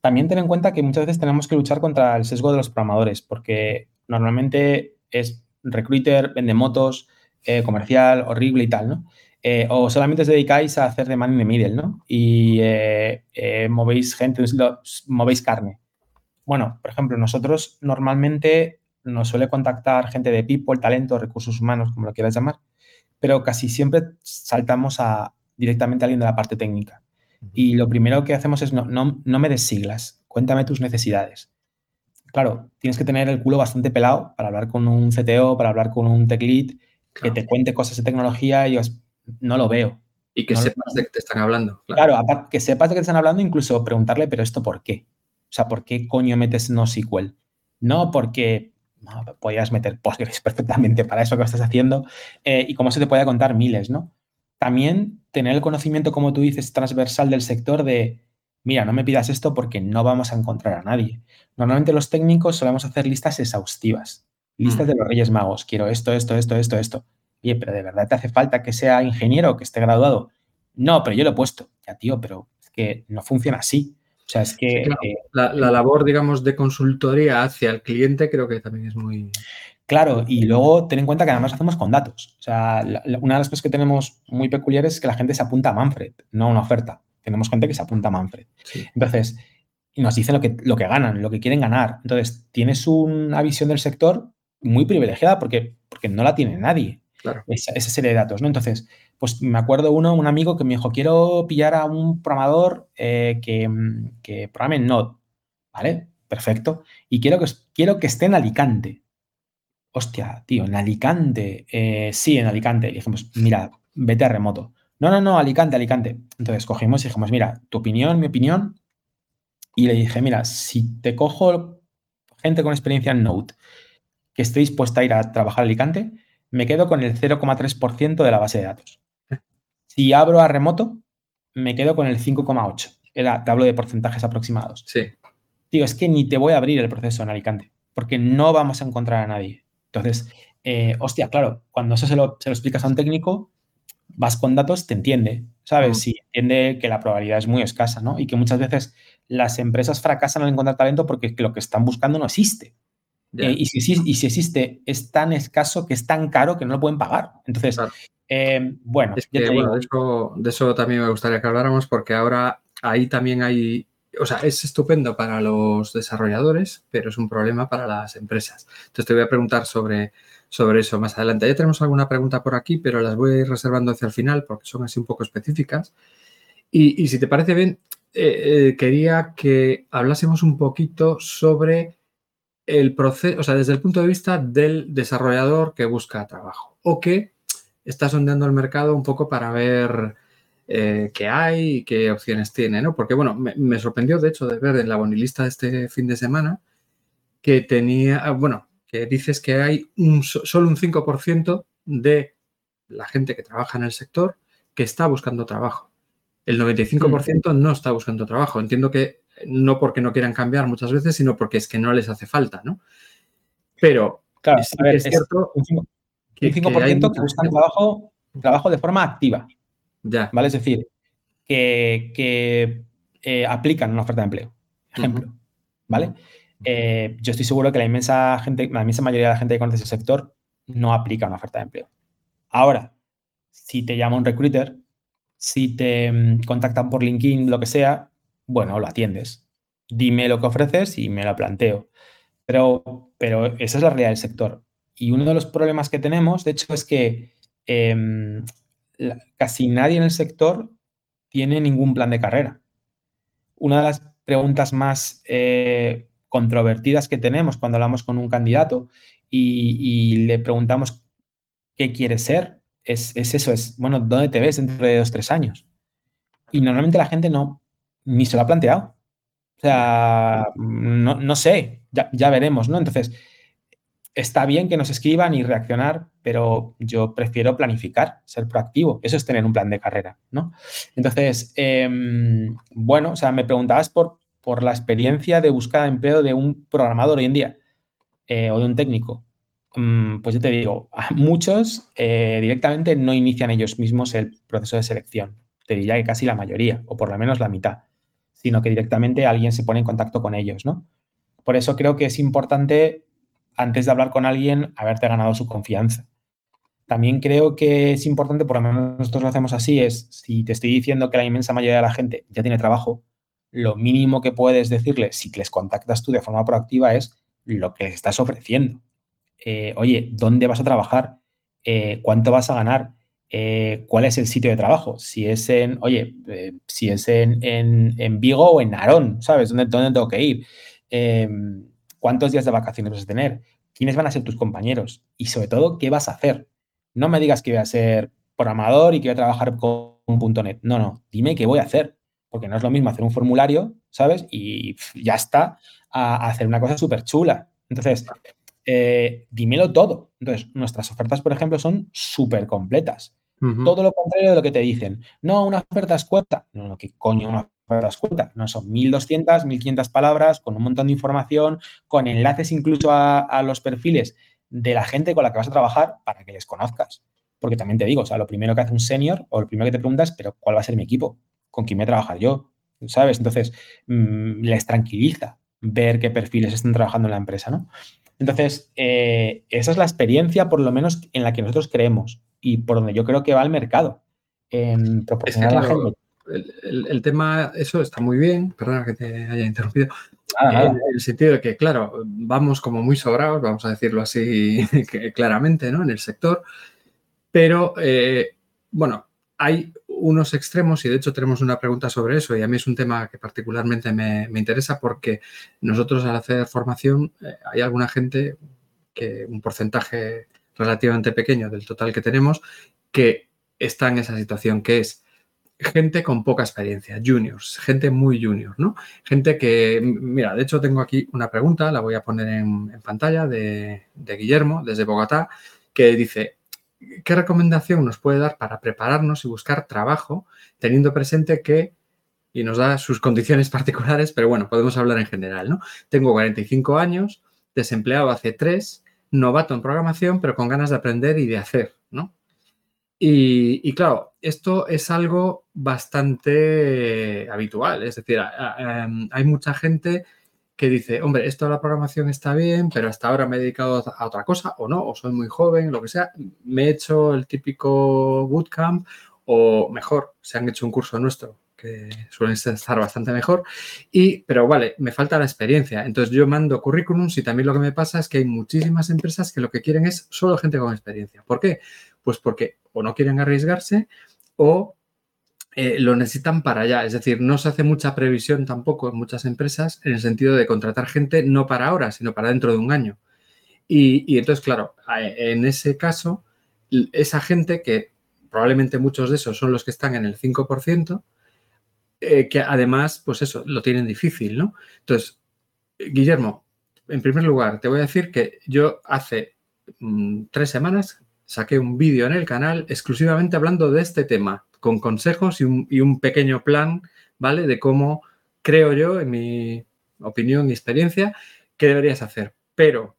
[SPEAKER 2] También ten en cuenta que muchas veces tenemos que luchar contra el sesgo de los programadores, porque normalmente es recruiter, vende motos, eh, comercial, horrible y tal, ¿no? eh, o solamente os dedicáis a hacer de man in the middle, ¿no? Y eh, eh, movéis gente, movéis carne. Bueno, por ejemplo, nosotros normalmente nos suele contactar gente de people, talento, recursos humanos, como lo quieras llamar, pero casi siempre saltamos a, directamente a alguien de la parte técnica. Y lo primero que hacemos es no, no, no me des siglas, cuéntame tus necesidades. Claro, tienes que tener el culo bastante pelado para hablar con un CTO, para hablar con un tech lead, que te cuente cosas de tecnología y os, no lo veo.
[SPEAKER 1] Y que sepas de qué te están hablando.
[SPEAKER 2] Claro, que sepas de qué te están hablando, incluso preguntarle, pero esto por qué. O sea, ¿por qué coño metes NoSQL? No porque no, podías meter Postgres perfectamente para eso que estás haciendo eh, y cómo se te puede contar miles, ¿no? También tener el conocimiento, como tú dices, transversal del sector de, mira, no me pidas esto porque no vamos a encontrar a nadie. Normalmente los técnicos solemos hacer listas exhaustivas, listas mm. de los Reyes Magos. Quiero esto, esto, esto, esto, esto. Oye, pero ¿de verdad te hace falta que sea ingeniero que esté graduado? No, pero yo lo he puesto. Ya, tío, pero es que no funciona así. O sea, es que...
[SPEAKER 1] Eh, la, labor, digamos, de consultoría hacia el cliente creo que también es muy...
[SPEAKER 2] Claro, y luego ten en cuenta que además hacemos con datos. O sea, una de las cosas que tenemos muy peculiares es que la gente se apunta a Manfred, no a una oferta. Tenemos gente que se apunta a Manfred. Entonces, nos dicen lo que, lo que ganan, lo que quieren ganar. Entonces, tienes una visión del sector muy privilegiada porque, porque no la tiene nadie.
[SPEAKER 1] Claro.
[SPEAKER 2] Esa, esa, serie de datos, ¿no? Entonces, pues me acuerdo uno, un amigo que me dijo, quiero pillar a un programador eh, que, que programe en Node, ¿vale? Perfecto. Y quiero que, quiero que esté en Alicante. Hostia, tío, en Alicante. Eh, sí, en Alicante. Y dijimos, mira, vete a remoto. No, no, no, Alicante, Alicante. Entonces cogimos y dijimos, mira, tu opinión, mi opinión. Y le dije, mira, si te cojo gente con experiencia en Node que esté dispuesta a ir a trabajar a Alicante, me quedo con el 0,3% de la base de datos. Si abro a remoto, me quedo con el 5,8. Era, te hablo de porcentajes aproximados.
[SPEAKER 1] Sí.
[SPEAKER 2] Digo, es que ni te voy a abrir el proceso en Alicante, porque no vamos a encontrar a nadie. Entonces, eh, hostia, claro, cuando eso se lo, se lo, explicas a un técnico, vas con datos, te entiende, ¿sabes? Si entiende que la probabilidad es muy escasa, ¿no? Y que muchas veces las empresas fracasan al encontrar talento porque lo que están buscando no existe. Eh, y, si, y, si, existe, es tan escaso que es tan caro que no lo pueden pagar. Entonces, eh, bueno,
[SPEAKER 1] de, eso, también me gustaría que habláramos porque ahora ahí también hay, o sea, es estupendo para los desarrolladores, pero es un problema para las empresas. Entonces te voy a preguntar sobre, sobre eso más adelante. Ya tenemos alguna pregunta por aquí, pero las voy a ir reservando hacia el final porque son así un poco específicas. Y, si te parece bien, eh, eh, quería que hablásemos un poquito sobre el proceso, o sea, desde el punto de vista del desarrollador que busca trabajo o que está sondeando el mercado un poco para ver eh, qué hay y qué opciones tiene, ¿no? Porque, bueno, me, sorprendió, de hecho, de ver en la bonilista de este fin de semana que tenía, ah, bueno, que dices que hay un, solo un 5% de la gente que trabaja en el sector que está buscando trabajo. El 95% mm. no está buscando trabajo. Entiendo que no porque no quieran cambiar muchas veces, sino porque es que no les hace falta, ¿no? Pero
[SPEAKER 2] claro, es, cierto que, 5% que, buscan trabajo, trabajo de forma activa.
[SPEAKER 1] Ya.
[SPEAKER 2] ¿Vale? Es decir, que, eh, aplican una oferta de empleo. Ejemplo. ¿Vale? Eh, yo estoy seguro que la inmensa, gente, la inmensa mayoría de la gente que conoce ese sector no aplica una oferta de empleo. Ahora, si te llama un recruiter, si te mm, contactan por LinkedIn, lo que sea, bueno, lo atiendes. Dime lo que ofreces y me lo planteo. Pero, pero esa es la realidad del sector. Y uno de los problemas que tenemos, de hecho, es que em, casi nadie en el sector tiene ningún plan de carrera. Una de las preguntas más eh, controvertidas que tenemos cuando hablamos con un candidato y, le preguntamos qué quiere ser, es, eso, es, bueno, ¿dónde te ves dentro de dos, tres años? Y normalmente la gente no, ni se lo ha planteado. O sea, no, no sé, ya, ya, veremos, ¿no? Entonces, está bien que nos escriban y reaccionar, pero yo prefiero planificar, ser proactivo. Eso es tener un plan de carrera, ¿no? Entonces, em, bueno, o sea, me preguntabas por, por la experiencia de búsqueda de empleo de un programador hoy en día eh, o de un técnico. Mm, pues yo te digo, muchos eh, directamente no inician ellos mismos el proceso de selección. Te diría que casi la mayoría, o por lo menos la mitad sino que directamente alguien se pone en contacto con ellos, ¿no? Por eso creo que es importante, antes de hablar con alguien, haberte ganado su confianza. también creo que es importante, por lo menos nosotros lo hacemos así, es si te estoy diciendo que la inmensa mayoría de la gente ya tiene trabajo, lo mínimo que puedes decirle si les contactas tú de forma proactiva es lo que estás ofreciendo. Eh, oye, ¿dónde vas a trabajar? Eh, ¿Cuánto vas a ganar? Eh, ¿Cuál es el sitio de trabajo? Si es en, oye, si es en, en, Vigo o en Narón, ¿sabes? ¿Dónde, dónde tengo que ir? Em, ¿Cuántos días de vacaciones vas a tener? ¿Quiénes van a ser tus compañeros? Y sobre todo, ¿qué vas a hacer? No me digas que voy a ser programador y que voy a trabajar con .NET. No, no, dime qué voy a hacer. Porque no es lo mismo hacer un formulario, ¿sabes? Y ya está, a, hacer una cosa súper chula. Entonces, eh, dímelo todo. Entonces, nuestras ofertas, por ejemplo, son súper completas. Todo lo contrario de lo que te dicen. No, una oferta escueta. No, no, ¿qué coño una oferta escueta? No, son 1200, 1500 palabras con un montón de información, con enlaces incluso a, los perfiles de la gente con la que vas a trabajar para que les conozcas. Porque también te digo, o sea, lo primero que hace un senior o lo primero que te preguntas, pero ¿cuál va a ser mi equipo? ¿Con quién voy a trabajar yo? ¿Sabes? Entonces, mm, les tranquiliza ver qué perfiles están trabajando en la empresa, ¿no? Entonces, eh, esa es la experiencia, por lo menos, en la que nosotros creemos y por donde yo creo que va el mercado. En proporcionar a la gente.
[SPEAKER 1] El, tema, eso está muy bien, perdona que te haya interrumpido. En el sentido de que, claro, vamos como muy sobrados, vamos a decirlo así claramente, ¿no? En el sector. Pero, eh, bueno, hay unos extremos y de hecho tenemos una pregunta sobre eso y a mí es un tema que particularmente me, interesa porque nosotros al hacer formación eh, hay alguna gente que un porcentaje relativamente pequeño del total que tenemos que está en esa situación que es gente con poca experiencia, juniors, gente muy junior, ¿no? Gente que, mira, de hecho tengo aquí una pregunta, la voy a poner en, pantalla de, de Guillermo desde Bogotá, que dice, ¿qué recomendación nos puede dar para prepararnos y buscar trabajo teniendo presente que, y nos da sus condiciones particulares, pero bueno, podemos hablar en general, ¿no? Tengo 45 años, desempleado hace 3, novato en programación, pero con ganas de aprender y de hacer, ¿no? Y, claro, esto es algo bastante habitual, es decir, em, hay mucha gente que dice, hombre, esto de la programación está bien, pero hasta ahora me he dedicado a otra cosa, o no, o soy muy joven, lo que sea, me he hecho el típico bootcamp, o mejor, se han hecho un curso nuestro, que suelen estar bastante mejor, y, pero vale, me falta la experiencia. Entonces yo mando currículums y también lo que me pasa es que hay muchísimas empresas que lo que quieren es solo gente con experiencia. ¿Por qué? Pues porque o no quieren arriesgarse o eh, lo necesitan para allá. Es decir, no se hace mucha previsión tampoco en muchas empresas en el sentido de contratar gente no para ahora, sino para dentro de un año. Y, entonces, claro, en ese caso, esa gente, que probablemente muchos de esos son los que están en el 5%, eh, que además, pues eso, lo tienen difícil, ¿no? Entonces, Guillermo, en primer lugar, te voy a decir que yo hace mm, tres semanas saqué un vídeo en el canal exclusivamente hablando de este tema, con consejos y un, pequeño plan, ¿vale? De cómo creo yo, en mi opinión y experiencia, qué deberías hacer. Pero,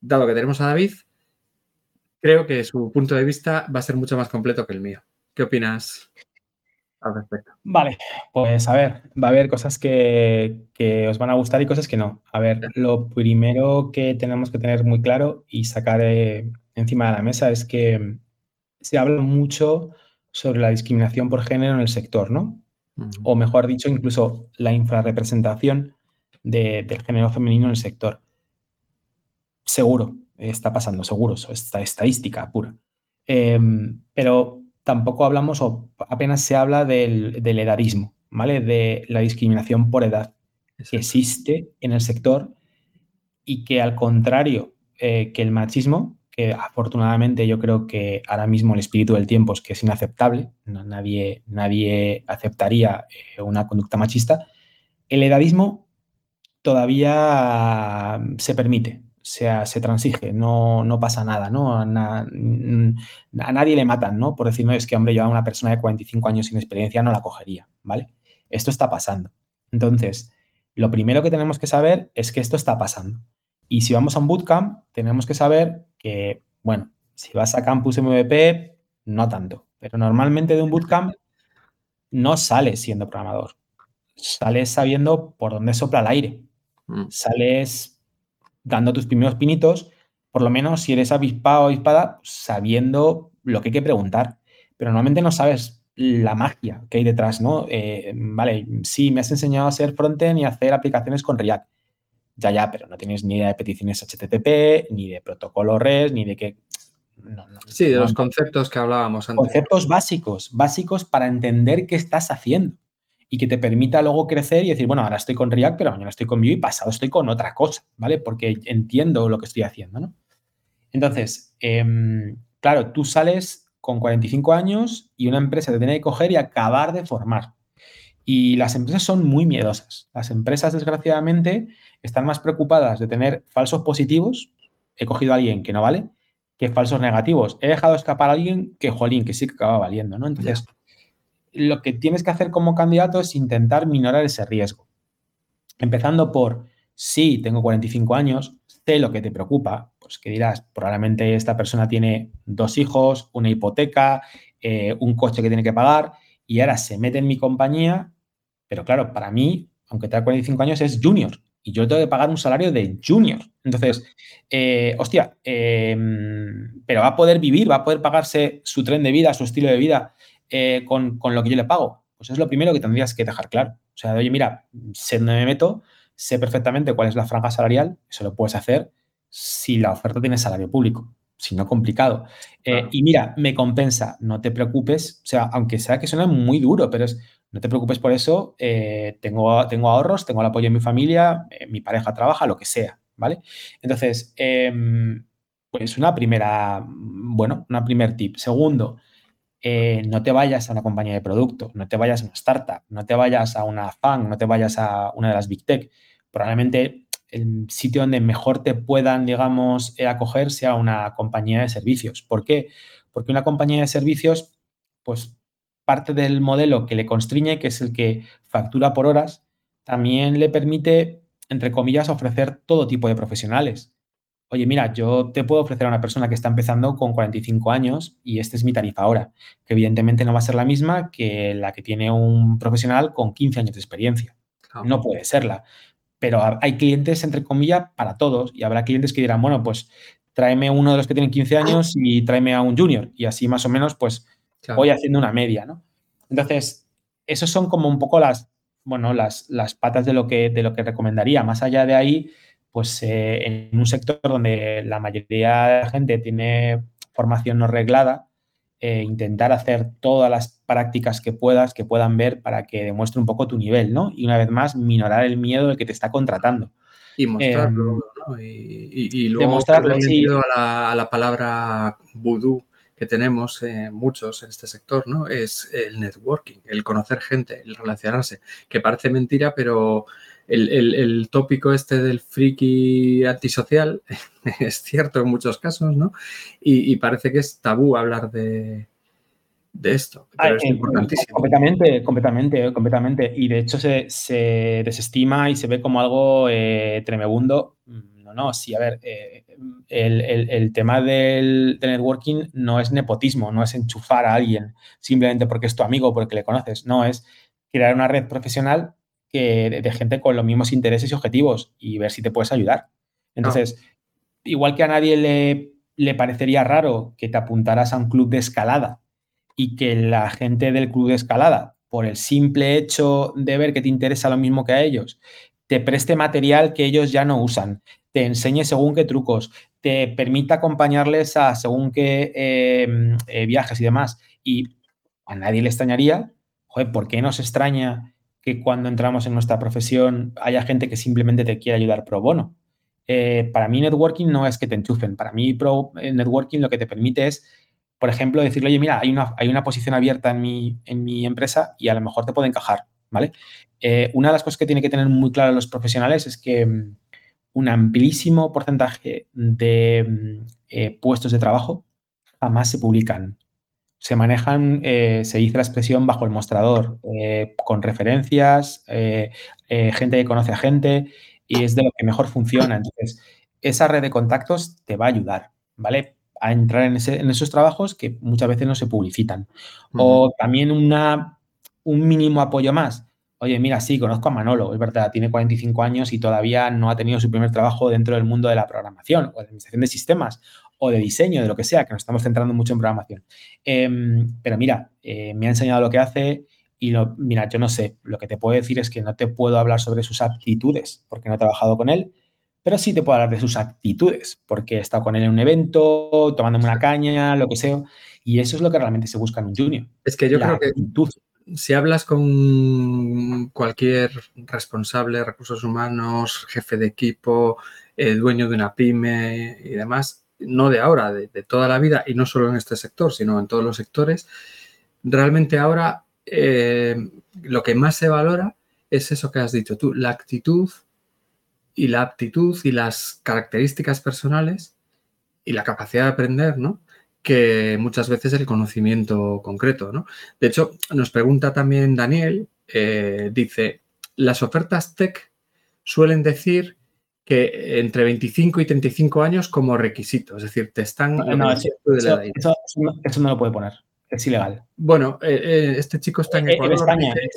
[SPEAKER 1] dado que tenemos a David, creo que su punto de vista va a ser mucho más completo que el mío. ¿Qué opinas al respecto?
[SPEAKER 2] Vale, pues a ver, va a haber cosas que, que, os van a gustar y cosas que no. A ver, lo primero que tenemos que tener muy claro y sacar eh, encima de la mesa es que se habla mucho sobre la discriminación por género en el sector, ¿no? O mejor dicho, incluso la infrarrepresentación del género femenino en el sector. Seguro, está pasando, seguro, esta estadística pura. Em, pero tampoco hablamos, o apenas se habla del, edadismo, ¿vale? De la discriminación por edad que existe en el sector y que al contrario eh, que el machismo, que afortunadamente yo creo que ahora mismo el espíritu del tiempo es que es inaceptable, nadie, nadie aceptaría eh, una conducta machista, el edadismo todavía se permite, sea, se transige, no, no pasa nada, ¿no? A, nadie le matan, ¿no? Por decir, no, es que, hombre, yo a una persona de 45 años sin experiencia no la cogería, ¿vale? Esto está pasando. Entonces, lo primero que tenemos que saber es que esto está pasando. Y si vamos a un bootcamp, tenemos que saber que, bueno, si vas a Campus MVP, no tanto, pero normalmente de un bootcamp no sales siendo programador, sales sabiendo por dónde sopla el aire, mm. sales dando tus primeros pinitos por lo menos si eres avispado o avispada, sabiendo lo que hay que preguntar. Pero normalmente no sabes la magia que hay detrás, ¿no? Eh, vale, sí, me has enseñado a hacer frontend y a hacer aplicaciones con React. Ya, ya, pero no tienes ni idea de peticiones HTTP, ni de protocolo REST, ni de qué.
[SPEAKER 1] sí, de los conceptos que hablábamos
[SPEAKER 2] antes. Conceptos básicos, básicos para entender qué estás haciendo y que te permita luego crecer y decir, bueno, ahora estoy con React, pero mañana estoy con Vue y pasado estoy con otra cosa, ¿vale? Porque entiendo lo que estoy haciendo, ¿no? Entonces, em, claro, tú sales con 45 años y una empresa te tiene que coger y acabar de formar. Y las empresas son muy miedosas. Las empresas, desgraciadamente, están más preocupadas de tener falsos positivos. He cogido a alguien que no vale, que falsos negativos. He dejado escapar a alguien que, jolín, que sí que acaba valiendo, ¿no? Entonces, lo que tienes que hacer como candidato es intentar minorar ese riesgo. Empezando por, sí, tengo 45 años, sé lo que te preocupa, pues que dirás, probablemente esta persona tiene dos hijos, una hipoteca, eh, un coche que tiene que pagar y ahora se mete en mi compañía, pero claro, para mí, aunque tenga 45 años, es junior y yo tengo que pagar un salario de junior. Entonces, eh, hostia, em, pero va a poder vivir, va a poder pagarse su tren de vida, su estilo de vida eh, con, con, lo que yo le pago. Pues es lo primero que tendrías que dejar claro. O sea, oye, mira, sé dónde me meto, sé perfectamente cuál es la franja salarial, eso lo puedes hacer si la oferta tiene salario público, si no complicado. Eh, y mira, me compensa, no te preocupes, o sea, aunque sea que suene muy duro, pero es, no te preocupes por eso, eh, tengo, ahorros, tengo el apoyo de mi familia, eh, mi pareja trabaja, lo que sea, ¿vale? Entonces, em, pues una primera, bueno, una primer tip. Segundo, no te vayas a una compañía de producto, no te vayas a una startup, no te vayas a una FAN, no te vayas a una de las Big Tech. Probablemente el sitio donde mejor te puedan, digamos, eh, acoger sea una compañía de servicios. ¿Por qué? Porque una compañía de servicios, pues parte del modelo que le constriñe, que es el que factura por horas, también le permite, entre comillas, ofrecer todo tipo de profesionales. Oye, mira, yo te puedo ofrecer a una persona que está empezando con 45 años y esta es mi tarifa ahora, que evidentemente no va a ser la misma que la que tiene un profesional con 15 años de experiencia. No puede serla pero hay clientes, entre comillas, para todos y habrá clientes que dirán, bueno, pues tráeme uno de los que tienen 15 años y tráeme a un junior y así más o menos pues voy haciendo una media, ¿no? Entonces, esos son como un poco las, bueno, las, las patas de lo, que, de lo que recomendaría. Más allá de ahí, pues eh, en un sector donde la mayoría de la gente tiene formación no reglada, eh, intentar hacer todas las prácticas que puedas, que puedan ver para que demuestre un poco tu nivel, ¿no? Y una vez más, minorar el miedo del que te está contratando.
[SPEAKER 1] Y mostrarlo, em, ¿no? Y, luego demostrarlo, a, la, palabra vudú que tenemos eh, muchos en este sector, ¿no? Es el networking, el conocer gente, el relacionarse, que parece mentira, pero el, tópico este del friki antisocial es cierto en muchos casos, ¿no? Y, parece que es tabú hablar de, esto, pero es importantísimo.
[SPEAKER 2] Completamente, completamente, completamente. Y de hecho se, desestima y se ve como algo eh, tremebundo. No, sí, a ver, eh, el, tema del, del, networking no es nepotismo, no es enchufar a alguien simplemente porque es tu amigo o porque le conoces, no, es crear una red profesional de, gente con los mismos intereses y objetivos y ver si te puedes ayudar. Entonces, igual que a nadie le, le parecería raro que te apuntaras a un club de escalada y que la gente del club de escalada, por el simple hecho de ver que te interesa lo mismo que a ellos, te preste material que ellos ya no usan, te enseñe según qué trucos, te permita acompañarles a según qué em, eh, viajes y demás. Y a nadie le extrañaría, joder, ¿por qué nos extraña que cuando entramos en nuestra profesión haya gente que simplemente te quiera ayudar pro bono. Eh, para mí networking no es que te enchufen, para mí pro eh, networking lo que te permite es, por ejemplo, decirle, oye, mira, hay una, hay una posición abierta en mi, en mi empresa y a lo mejor te puede encajar, ¿vale? Una de las cosas que tiene que tener muy claro los profesionales es que mm, un amplísimo porcentaje de mm, puestos de trabajo jamás se publican se manejan, eh, se dice la expresión bajo el mostrador, eh, con referencias, eh, gente que conoce a gente y es de lo que mejor funciona. Entonces, esa red de contactos te va a ayudar, ¿vale? A entrar en, esos trabajos que muchas veces no se publicitan. O también una, un mínimo apoyo más. Oye, mira, sí, conozco a Manolo, es verdad, tiene 45 años y todavía no ha tenido su primer trabajo dentro del mundo de la programación o de administración de sistemas o de diseño, de lo que sea, que nos estamos centrando mucho en programación. Em, pero mira, eh, me ha enseñado lo que hace y lo, mira, yo no sé, lo que te puedo decir es que no te puedo hablar sobre sus aptitudes porque no he trabajado con él, pero sí te puedo hablar de sus actitudes porque he estado con él en un evento, tomándome una caña, lo que sea, y eso es lo que realmente se busca en un junior.
[SPEAKER 1] Es que yo creo que si hablas con cualquier responsable recursos humanos, jefe de equipo, dueño de una pyme y demás, no de ahora, de, toda la vida, y no solo en este sector, sino en todos los sectores, realmente ahora eh, lo que más se valora es eso que has dicho tú, la actitud y la aptitud y las características personales y la capacidad de aprender, ¿no? Que muchas veces el conocimiento concreto, ¿no? De hecho, nos pregunta también Daniel, eh, dice, las ofertas tech suelen decir que entre 25 y 35 años como requisito, es decir, te están...
[SPEAKER 2] No, eso, no, lo puede poner, es ilegal.
[SPEAKER 1] Bueno, eh, eh, este chico está en Ecuador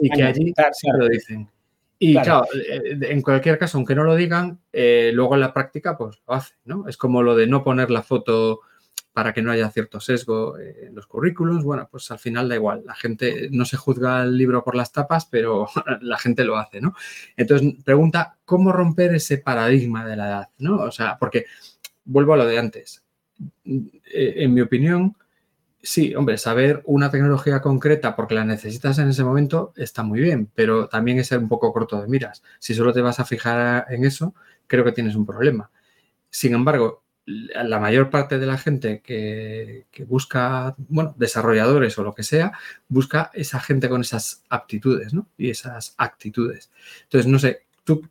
[SPEAKER 1] y que allí lo dicen. Y claro, en cualquier caso, aunque no lo digan, luego en la práctica pues lo hace, ¿no? Es como lo de no poner la foto para que no haya cierto sesgo en los currículos. Bueno, pues al final da igual. La gente no se juzga el libro por las tapas, pero la gente lo hace, ¿no? Entonces, pregunta, ¿cómo romper ese paradigma de la edad? ¿no? O sea, porque vuelvo a lo de antes. Eh, en mi opinión, sí, hombre, saber una tecnología concreta porque la necesitas en ese momento está muy bien, pero también es ser un poco corto de miras. Si solo te vas a fijar en eso, creo que tienes un problema. Sin embargo, la mayor parte de la gente que, busca, bueno, desarrolladores o lo que sea, busca esa gente con esas aptitudes, ¿no? Y esas actitudes. Entonces, no sé, tú,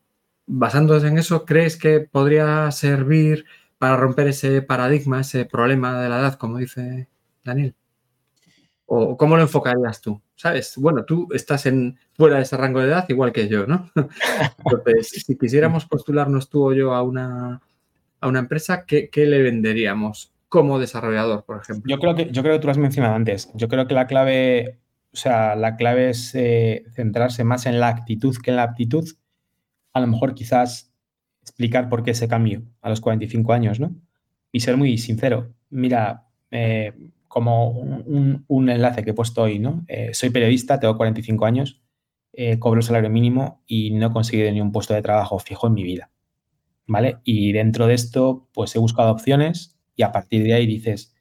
[SPEAKER 1] basándose en eso, ¿crees que podría servir para romper ese paradigma, ese problema de la edad, como dice Daniel? ¿O cómo lo enfocarías tú? ¿Sabes? Bueno, tú estás en, fuera de ese rango de edad igual que yo, ¿no? Entonces, si quisiéramos postularnos tú o yo a una a una empresa, ¿qué, le venderíamos como desarrollador, por ejemplo?
[SPEAKER 2] Yo creo, que, yo creo que tú lo has mencionado antes. Yo creo que la clave, o sea, la clave es eh, centrarse más en la actitud que en la aptitud. A lo mejor quizás explicar por qué ese cambio a los 45 años, ¿no? Y ser muy sincero. Mira, eh, como un, enlace que he puesto hoy, ¿no? Eh, soy periodista, tengo 45 años, cobro el salario mínimo y no he conseguido ni un puesto de trabajo fijo en mi vida. ¿Vale? Y dentro de esto, pues he buscado opciones y a partir de ahí dices,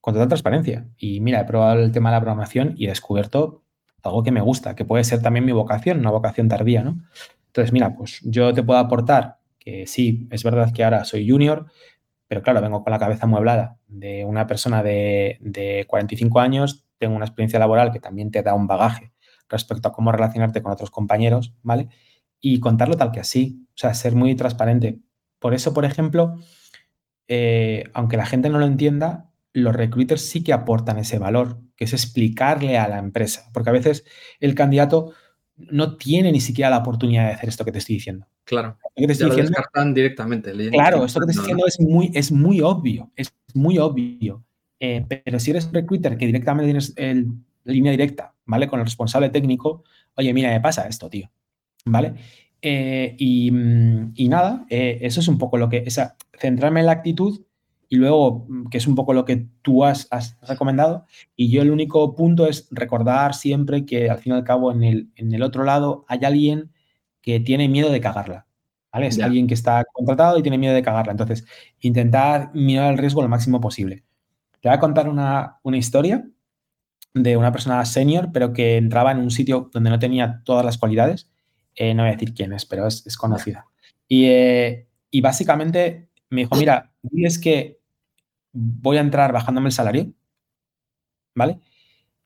[SPEAKER 2] con toda transparencia. Y mira, he probado el tema de la programación y he descubierto algo que me gusta, que puede ser también mi vocación, una vocación tardía, ¿no? Entonces, mira, pues yo te puedo aportar que sí, es verdad que ahora soy junior, pero claro, vengo con la cabeza mueblada de una persona de, de 45 años, tengo una experiencia laboral que también te da un bagaje respecto a cómo relacionarte con otros compañeros, ¿vale? Y contarlo tal que así, o sea, ser muy transparente. Por eso, por ejemplo, eh, aunque la gente no lo entienda, los recruiters sí que aportan ese valor, que es explicarle a la empresa, porque a veces el candidato no tiene ni siquiera la oportunidad de hacer esto que te estoy diciendo.
[SPEAKER 1] Claro. te estoy diciendo, descartan directamente.
[SPEAKER 2] Claro, esto que te estoy diciendo es muy, es muy obvio, es muy obvio. Eh, pero si eres un recruiter que directamente tienes el, línea directa, ¿vale? Con el responsable técnico, oye, mira, me pasa esto, tío. ¿Vale? Eh, mm, y, nada, eh, eso es un poco lo que, esa, centrarme en la actitud y luego, mm, que es un poco lo que tú has, recomendado, y yo el único punto es recordar siempre que al fin y al cabo en el, en el otro lado hay alguien que tiene miedo de cagarla, ¿vale? Es alguien que está contratado y tiene miedo de cagarla, entonces intentar mirar el riesgo lo máximo posible. Te voy a contar una, una historia de una persona senior, pero que entraba en un sitio donde no tenía todas las cualidades eh, no voy a decir quién es, pero es, conocida. Eh, y, básicamente me dijo, mira, es que voy a entrar bajándome el salario, ¿vale?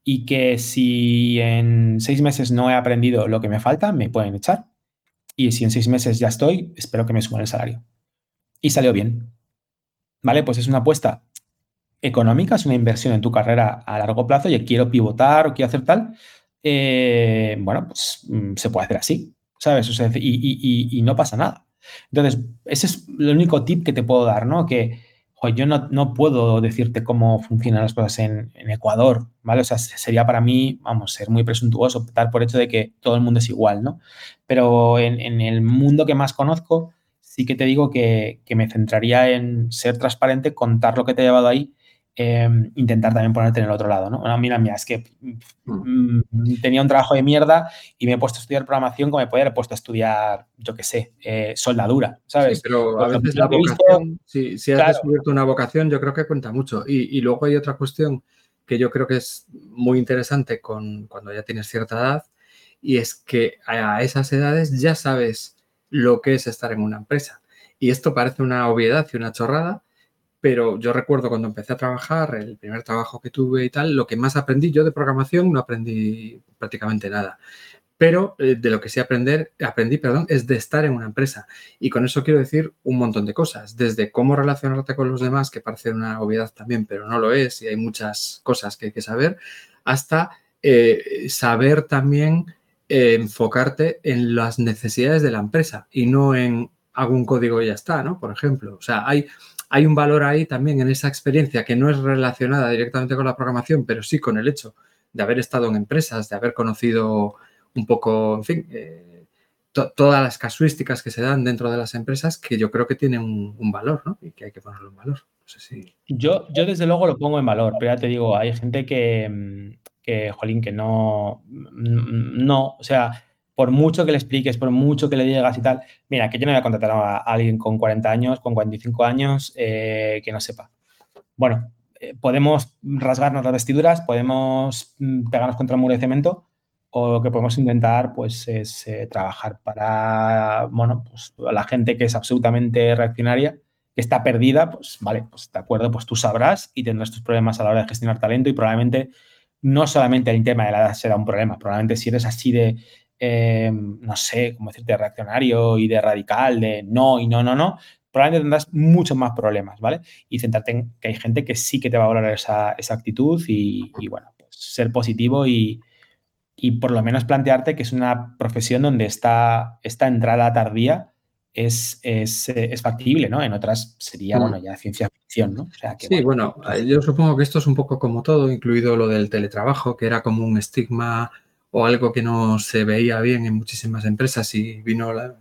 [SPEAKER 2] Y que si en seis meses no he aprendido lo que me falta, me pueden echar. Y si en seis meses ya estoy, espero que me suban el salario. Y salió bien. ¿Vale? Pues es una apuesta económica, es una inversión en tu carrera a largo plazo. Y quiero pivotar o quiero hacer tal. Eh, bueno, pues mm, se puede hacer así. ¿Sabes? y, no pasa nada. Entonces, ese es el único tip que te puedo dar, ¿no? Que, yo no, puedo decirte cómo funcionan las cosas en, Ecuador, ¿vale? O sea, sería para mí, vamos, ser muy presuntuoso, optar por hecho de que todo el mundo es igual, ¿no? Pero en, el mundo que más conozco, sí que te digo que, que, me centraría en ser transparente, contar lo que te ha llevado ahí Em, intentar también ponerte en el otro lado, ¿no? Bueno, mira, mira, es que mm, mm, tenía un trabajo de mierda y me he puesto a estudiar programación como me podía haber puesto a estudiar, yo qué sé, eh, soldadura, ¿sabes?
[SPEAKER 1] Sí, pero a veces la vocación, si, has descubierto una vocación, yo creo que cuenta mucho. Y, luego hay otra cuestión que yo creo que es muy interesante con, cuando ya tienes cierta edad y es que a esas edades ya sabes lo que es estar en una empresa. Y esto parece una obviedad y una chorrada, pero yo recuerdo cuando empecé a trabajar, el primer trabajo que tuve y tal, lo que más aprendí yo de programación no aprendí prácticamente nada. Pero eh, de lo que sí aprender, aprendí perdón, es de estar en una empresa. Y con eso quiero decir un montón de cosas, desde cómo relacionarte con los demás, que parece una obviedad también, pero no lo es, y hay muchas cosas que hay que saber, hasta eh, saber también eh, enfocarte en las necesidades de la empresa y no en algún código y ya está, ¿no? Por ejemplo, o sea, hay hay un valor ahí también en esa experiencia que no es relacionada directamente con la programación, pero sí con el hecho de haber estado en empresas, de haber conocido un poco, en fin, eh, todas las casuísticas que se dan dentro de las empresas que yo creo que tienen un, valor, ¿no? Y que hay que ponerlo en valor.
[SPEAKER 2] yo, yo desde luego lo pongo en valor, pero ya te digo, hay gente que, mm, que jolín, que no, mm, no, o sea, por mucho que le expliques, por mucho que le digas y tal, mira, que yo no voy a contratar a alguien con 40 años, con 45 años, eh, que no sepa. Bueno, eh, podemos rasgarnos las vestiduras, podemos mm, pegarnos contra un muro de cemento, o lo que podemos intentar, pues, es eh, trabajar para, bueno, pues, la gente que es absolutamente reaccionaria, que está perdida, pues, vale, pues, de acuerdo, pues tú sabrás y tendrás tus problemas a la hora de gestionar talento y probablemente no solamente el tema de la edad será un problema, probablemente si eres así de Em, no sé, cómo decirte, reaccionario y de radical, de no y no, no, no, probablemente tendrás muchos más problemas, ¿vale? Y centrarte en que hay gente que sí que te va a valorar esa, actitud y, bueno, pues ser positivo y, por lo menos plantearte que es una profesión donde esta, esta entrada tardía es, es, factible, ¿no? En otras sería, mm. bueno, ya ciencia ficción, ¿no?
[SPEAKER 1] sí, bueno, pues yo supongo que esto es un poco como todo, incluido lo del teletrabajo, que era como un estigma o algo que no se veía bien en muchísimas empresas y vino la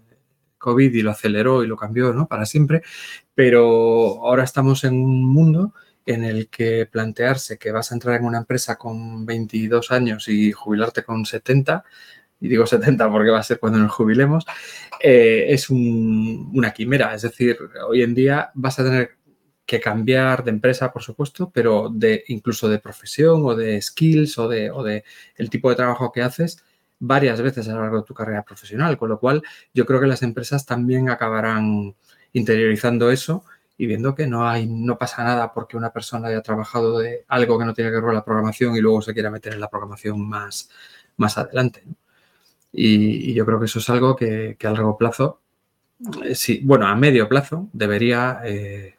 [SPEAKER 1] COVID y lo aceleró y lo cambió ¿no? para siempre, pero ahora estamos en un mundo en el que plantearse que vas a entrar en una empresa con 22 años y jubilarte con 70, y digo 70 porque va a ser cuando nos jubilemos, eh, es una quimera. Es decir, hoy en día vas a tener que cambiar de empresa, por supuesto, pero de incluso de profesión o de skills o de, el tipo de trabajo que haces varias veces a lo largo de tu carrera profesional, con lo cual yo creo que las empresas también acabarán interiorizando eso y viendo que no hay, no pasa nada porque una persona haya trabajado de algo que no tiene que ver con la programación y luego se quiera meter en la programación más, más adelante. Y, yo creo que eso es algo que, a largo plazo, eh, sí, bueno, a medio plazo debería eh,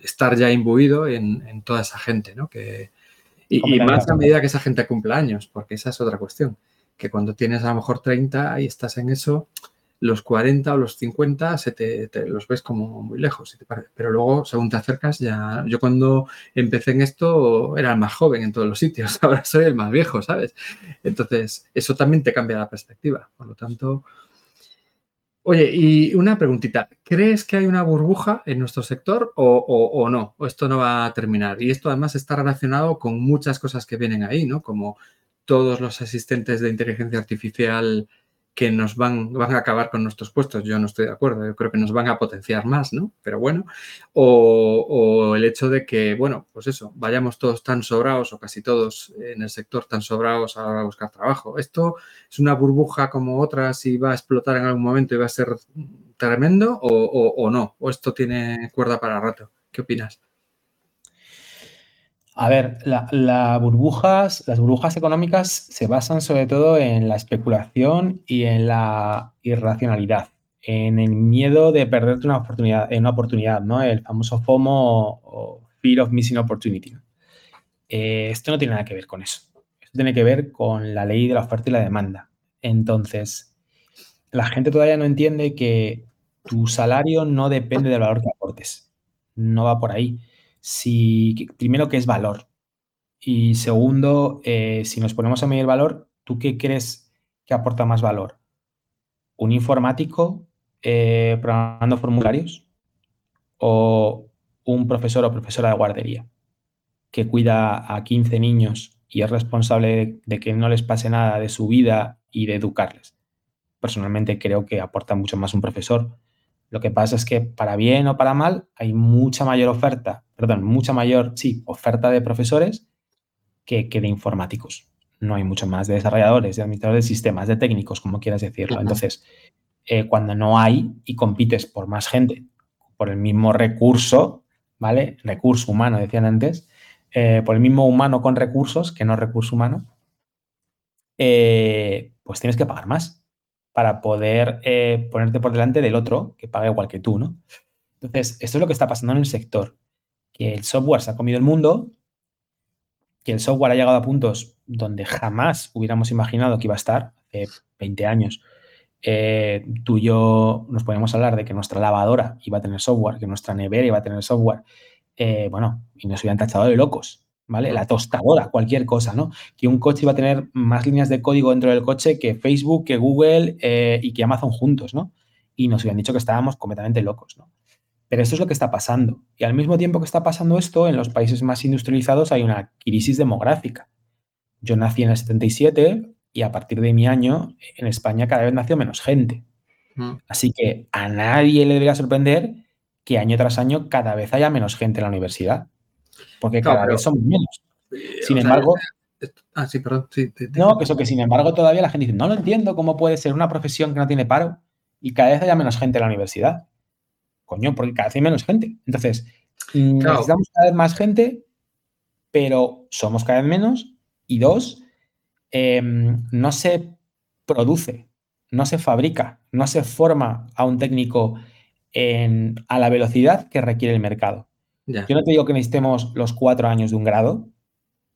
[SPEAKER 1] estar ya imbuido en, toda esa gente, ¿no? Que, y, más a medida que esa gente cumpla años, porque esa es otra cuestión, que cuando tienes a lo mejor 30 y estás en eso, los 40 o los 50 se te, los ves como muy lejos, pero luego según te acercas ya, yo cuando empecé en esto era el más joven en todos los sitios, ahora soy el más viejo, ¿sabes? Entonces, eso también te cambia la perspectiva, por lo tanto, Oye, y una preguntita, ¿crees que hay una burbuja en nuestro sector o, no? ¿O esto no va a terminar? Y esto además está relacionado con muchas cosas que vienen ahí, ¿no? Como todos los asistentes de inteligencia artificial que nos van, van a acabar con nuestros puestos. Yo no estoy de acuerdo, yo creo que nos van a potenciar más, ¿no? Pero bueno, o, el hecho de que, bueno, pues eso, vayamos todos tan sobrados o casi todos en el sector tan sobrados a buscar trabajo. Esto es una burbuja como otras y va a explotar en algún momento y va a ser tremendo o, o no, o esto tiene cuerda para rato. ¿Qué opinas?
[SPEAKER 2] A ver, burbujas, las burbujas económicas se basan sobre todo en la especulación y en la irracionalidad, en el miedo de perderte una oportunidad, en una oportunidad, ¿no? El famoso FOMO o, Fear of Missing Opportunity. Eh, esto no tiene nada que ver con eso. Esto tiene que ver con la ley de la oferta y la demanda. Entonces, la gente todavía no entiende que tu salario no depende del valor que aportes. No va por ahí si, primero, ¿qué es valor? Y segundo, eh, si nos ponemos a medir valor, ¿tú qué crees que aporta más valor? ¿Un informático eh, programando formularios? ¿O un profesor o profesora de guardería que cuida a 15 niños y es responsable de que no les pase nada de su vida y de educarles? Personalmente creo que aporta mucho más un profesor. Lo que pasa es que para bien o para mal hay mucha mayor oferta, perdón, mucha mayor, sí, oferta de profesores que, de informáticos. No hay mucho más de desarrolladores, de administradores de sistemas, de técnicos, como quieras decirlo. Entonces, eh, cuando no hay y compites por más gente, por el mismo recurso, ¿vale? Recurso humano, decían antes, eh, por el mismo humano con recursos que no recurso humano, eh, pues tienes que pagar más para poder ponerte por delante del otro que paga igual que tú, ¿no? Entonces, esto es lo que está pasando en el sector, el software se ha comido el mundo que el software ha llegado a puntos donde jamás hubiéramos imaginado que iba a estar, hace 20 años. Eh, tú y yo nos podemos hablar de que nuestra lavadora iba a tener software, que nuestra nevera iba a tener software. Eh, bueno, y nos hubieran tachado de locos, ¿vale? La tostadora, cualquier cosa, ¿no? Que un coche iba a tener más líneas de código dentro del coche que Facebook, que Google eh, y que Amazon juntos, ¿no? Y nos hubieran dicho que estábamos completamente locos, ¿no? Pero esto es lo que está pasando. Y al mismo tiempo que está pasando esto, en los países más industrializados hay una crisis demográfica. Yo nací en el 77 y a partir de mi año en España cada vez nació menos gente. Mm. Así que a nadie le debería sorprender que año tras año cada vez haya menos gente en la universidad. Porque cada vez somos menos. Sin embargo...
[SPEAKER 1] ah, sí, perdón.
[SPEAKER 2] no, que eso que sin embargo todavía la gente dice, no lo entiendo cómo puede ser una profesión que no tiene paro y cada vez haya menos gente en la universidad coño, porque cada vez hay menos gente. Entonces, mm, necesitamos cada vez más gente, pero somos cada vez menos. Y dos, em, no se produce, no se fabrica, no se forma a un técnico a la velocidad que requiere el mercado. Yo no te digo que necesitemos los cuatro años de un grado,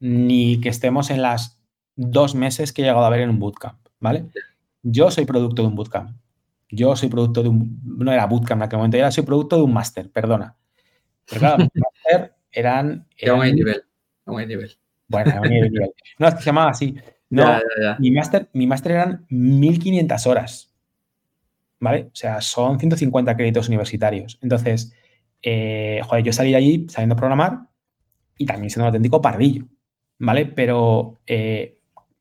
[SPEAKER 2] ni que estemos en las dos meses que he llegado a ver en un bootcamp, ¿vale? Yo soy producto de un bootcamp. Yo soy producto de un, no era bootcamp en aquel momento, era soy producto de un máster, perdona. Pero claro, mi máster eran,
[SPEAKER 1] eran... hay nivel, hay nivel.
[SPEAKER 2] Bueno, hay nivel. No, se llamaba así. No, mi máster mi máster eran 1500 horas. ¿Vale? O sea, son 150 créditos universitarios. Entonces, eh, joder, yo salí de allí sabiendo programar y también siendo un auténtico pardillo. ¿Vale? Pero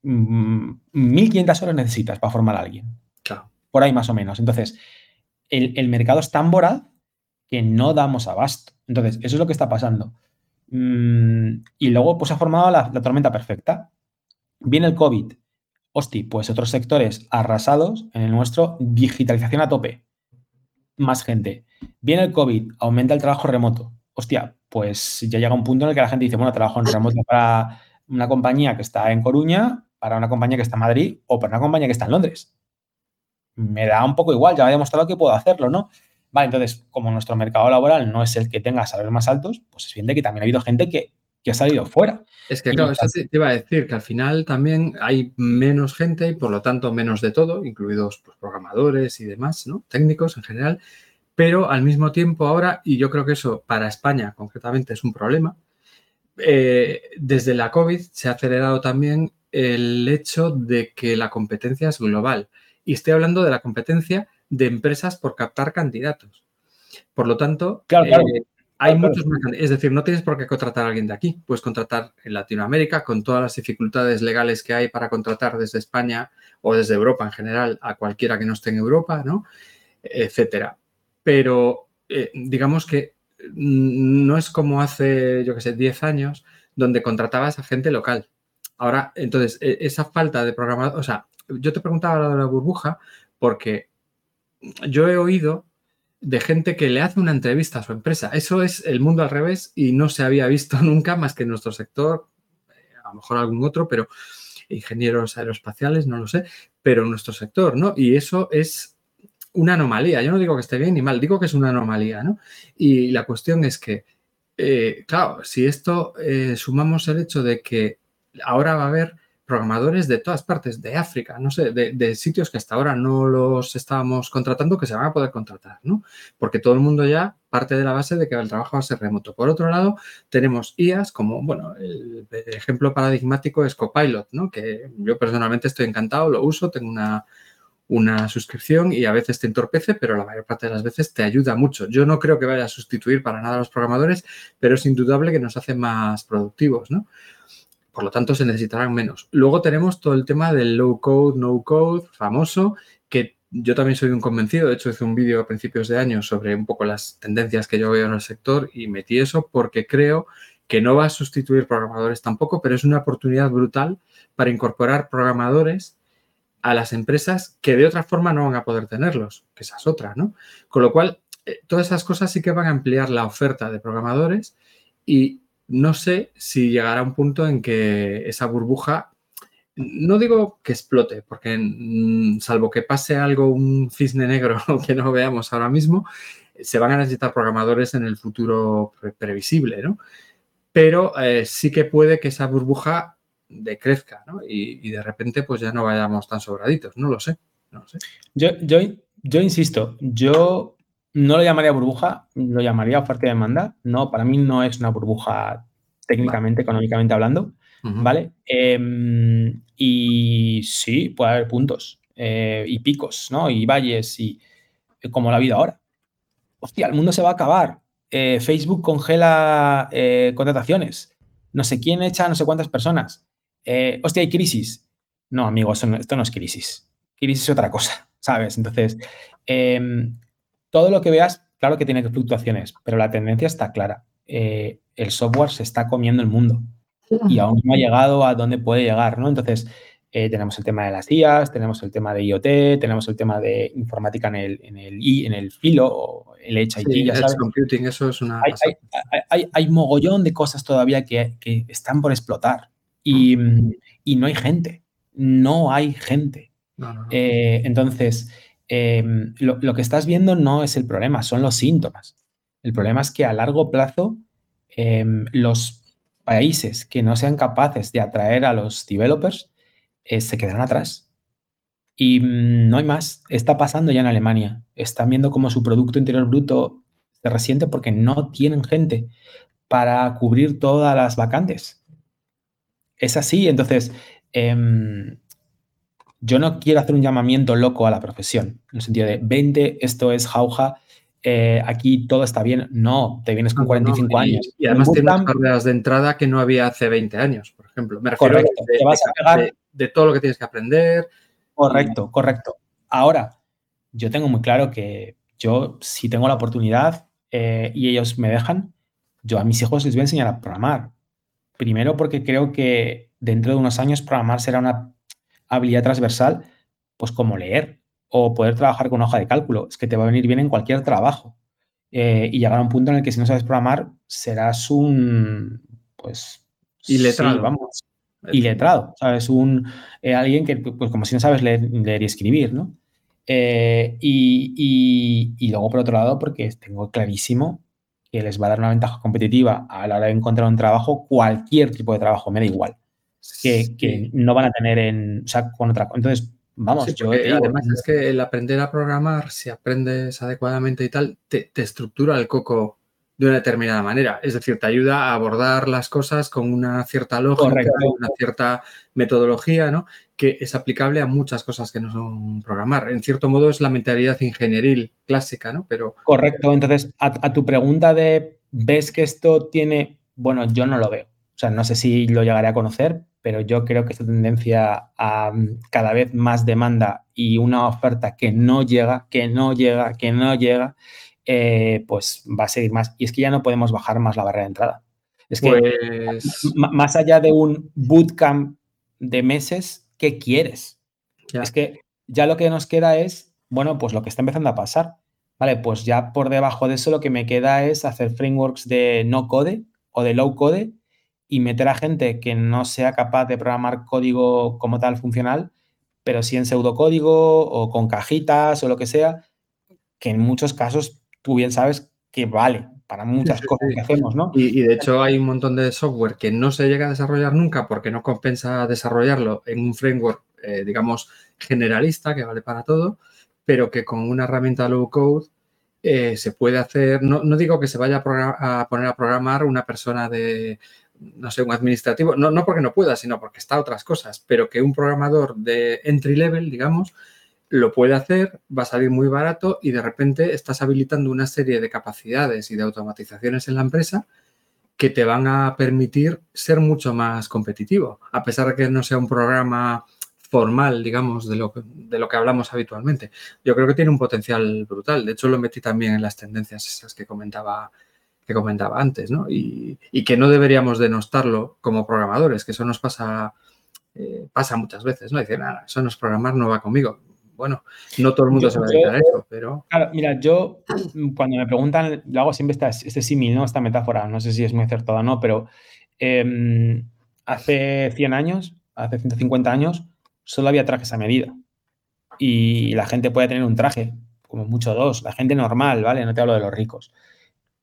[SPEAKER 2] 1500 mm, horas necesitas para formar a alguien por ahí más o menos. Entonces, el, mercado es tan voraz que no damos abasto. Entonces, eso es lo que está pasando. Mm, y luego, pues ha formado la, tormenta perfecta. Viene el COVID. Hosti, pues otros sectores arrasados, en el nuestro, digitalización a tope. Más gente. Viene el COVID, aumenta el trabajo remoto. Hostia, pues ya llega un punto en el que la gente dice, bueno, trabajo en remoto para una compañía que está en Coruña, para una compañía que está en Madrid o para una compañía que está en Londres me da un poco igual, ya he demostrado que puedo hacerlo, ¿no? Vale, entonces, como nuestro mercado laboral no es el que tenga salarios más altos, pues es bien de que también ha habido gente que, ha salido fuera.
[SPEAKER 1] Es que, claro, eso te, iba a decir que al final también hay menos gente y por lo tanto menos de todo, incluidos pues, programadores y demás, ¿no? Técnicos en general, pero al mismo tiempo ahora, y yo creo que eso para España concretamente es un problema, eh, desde la COVID se ha acelerado también el hecho de que la competencia es global. Y estoy hablando de la competencia de empresas por captar candidatos. Por lo tanto, eh, hay muchos más. Es decir, no tienes por qué contratar a alguien de aquí. Puedes contratar en Latinoamérica con todas las dificultades legales que hay para contratar desde España o desde Europa en general a cualquiera que no esté en Europa, ¿no? Etcétera. Pero eh, digamos que no es como hace, yo qué sé, 10 años, donde contratabas a gente local. Ahora, entonces, e, esa falta de programador, o sea, yo te preguntaba lo de la burbuja porque yo he oído de gente que le hace una entrevista a su empresa. Eso es el mundo al revés y no se había visto nunca más que en nuestro sector, eh, a lo mejor algún otro, pero ingenieros aeroespaciales, no lo sé, pero en nuestro sector, ¿no? Y eso es una anomalía. Yo no digo que esté bien ni mal, digo que es una anomalía, ¿no? Y la cuestión es que, eh, claro, si esto eh, sumamos el hecho de que ahora va a haber programadores de todas partes, de África, no sé, de, sitios que hasta ahora no los estábamos contratando, que se van a poder contratar, ¿no? Porque todo el mundo ya parte de la base de que el trabajo va a ser remoto. Por otro lado, tenemos IAS como, bueno, el ejemplo paradigmático es Copilot, ¿no? Que yo personalmente estoy encantado, lo uso, tengo una una suscripción y a veces te entorpece, pero la mayor parte de las veces te ayuda mucho. Yo no creo que vaya a sustituir para nada a los programadores, pero es indudable que nos hace más productivos, ¿no? Por lo tanto, se necesitarán menos. Luego tenemos todo el tema del low code, no code, famoso, que yo también soy un convencido. De hecho, hice un vídeo a principios de año sobre un poco las tendencias que yo veo en el sector y metí eso porque creo que no va a sustituir programadores tampoco, pero es una oportunidad brutal para incorporar programadores a las empresas que de otra forma no van a poder tenerlos, que esa es otra, ¿no? Con lo cual, eh, todas esas cosas sí que van a ampliar la oferta de programadores y no sé si llegará un punto en que esa burbuja, no digo que explote, porque mm, salvo que pase algo, un cisne negro que no veamos ahora mismo, se van a necesitar programadores en el futuro previsible, ¿no? Pero eh, sí que puede que esa burbuja decrezca, ¿no? Y, de repente pues ya no vayamos tan sobraditos, no lo sé.
[SPEAKER 2] Yo, yo, yo insisto, yo no lo llamaría burbuja, lo llamaría oferta y demanda. No, para mí no es una burbuja técnicamente, económicamente hablando, ¿vale? Em, y sí, puede haber puntos eh, y picos, ¿no? Y valles y como la vida ahora. Hostia, el mundo se va a acabar. Eh, Facebook congela eh, contrataciones. No sé quién echa no sé cuántas personas eh, hostia, hay crisis. No, amigo, esto no, es crisis. Crisis es otra cosa, ¿sabes? Entonces, em, todo lo que veas, claro que tiene fluctuaciones, pero la tendencia está clara. Eh, el software se está comiendo el mundo y aún no ha llegado a donde puede llegar, ¿no? Entonces, eh, tenemos el tema de las IAS, tenemos el tema de IoT, tenemos el tema de informática en el, en el, I, en el filo, o el HIT, ya sabes.
[SPEAKER 1] computing, eso es una...
[SPEAKER 2] Hay, hay, mogollón de cosas todavía que, que están por explotar. Mm, y, no hay gente, no hay gente. Eh, entonces, em, lo, que estás viendo no es el problema, son los síntomas. El problema es que a largo plazo em, los países que no sean capaces de atraer a los developers eh, se quedarán atrás. Y mm, no hay más. Está pasando ya en Alemania. Están viendo cómo su Producto Interior Bruto se resiente porque no tienen gente para cubrir todas las vacantes es así. Entonces, em, yo no quiero hacer un llamamiento loco a la profesión, en el sentido de 20, esto es jauja, eh, aquí todo está bien. No, te vienes con 45 años.
[SPEAKER 1] Y, además tienes carreras de entrada que no había hace 20 años, por ejemplo. Me refiero de, todo lo que tienes que aprender.
[SPEAKER 2] Correcto, correcto. Ahora, yo tengo muy claro que yo, si tengo la oportunidad eh, y ellos me dejan, yo a mis hijos les voy a enseñar a programar. Primero porque creo que dentro de unos años programar será una habilidad transversal, pues como leer o poder trabajar con hoja de cálculo. Es que te va a venir bien en cualquier trabajo. Eh, y llegar a un punto en el que si no sabes programar, serás un, pues...
[SPEAKER 1] Iletrado.
[SPEAKER 2] vamos. Iletrado, ¿sabes? Un, eh, alguien que, pues como si no sabes leer, y escribir, ¿no? Eh, y, y, luego, por otro lado, porque tengo clarísimo que les va a dar una ventaja competitiva a la hora de encontrar un trabajo, cualquier tipo de trabajo, me da igual, que, no van a tener en, o sea, con otra. Entonces, vamos,
[SPEAKER 1] yo además es que el aprender a programar, si aprendes adecuadamente y tal, te, te estructura el coco de una determinada manera. Es decir, te ayuda a abordar las cosas con una cierta lógica, una cierta metodología, ¿no? Que es aplicable a muchas cosas que no son programar. En cierto modo es la mentalidad ingenieril clásica, ¿no? Pero...
[SPEAKER 2] Correcto. Entonces, a, tu pregunta de, ¿ves que esto tiene...? Bueno, yo no lo veo. O sea, no sé si lo llegaré a conocer, pero yo creo que esta tendencia a mm, cada vez más demanda y una oferta que no llega, que no llega, que no llega, eh, pues va a seguir más. Y es que ya no podemos bajar más la barrera de entrada. Es que pues más allá de un bootcamp de meses, ¿qué quieres? Es que ya lo que nos queda es, bueno, pues lo que está empezando a pasar. Vale, pues ya por debajo de eso lo que me queda es hacer frameworks de no code o de low code y meter a gente que no sea capaz de programar código como tal funcional, pero sí en pseudocódigo o con cajitas o lo que sea, que en muchos casos tú bien sabes que vale, para muchas cosas que hacemos, ¿no?
[SPEAKER 1] Y, de hecho hay un montón de software que no se llega a desarrollar nunca porque no compensa desarrollarlo en un framework, eh, digamos, generalista que vale para todo, pero que con una herramienta low code eh, se puede hacer, no, digo que se vaya a, poner a programar una persona de, no sé, un administrativo, no, no porque no pueda, sino porque está otras cosas, pero que un programador de entry level, digamos, lo puede hacer, va a salir muy barato y de repente estás habilitando una serie de capacidades y de automatizaciones en la empresa que te van a permitir ser mucho más competitivo, a pesar de que no sea un programa formal, digamos, de lo, de lo que hablamos habitualmente. Yo creo que tiene un potencial brutal. De hecho, lo metí también en las tendencias esas que comentaba, que comentaba antes, ¿no? Y, que no deberíamos denostarlo como programadores, que eso nos pasa, eh, pasa muchas veces, ¿no? Dicen, nada, eso no es programar, no va conmigo bueno, no todo el mundo se va a dedicar a eso, pero...
[SPEAKER 2] Claro, mira, yo cuando me preguntan, lo hago siempre este, este símil, ¿no? Esta metáfora, no sé si es muy acertada o no, pero em, hace 100 años, hace 150 años, solo había trajes a medida. Y la gente puede tener un traje, como mucho dos, la gente normal, ¿vale? No te hablo de los ricos.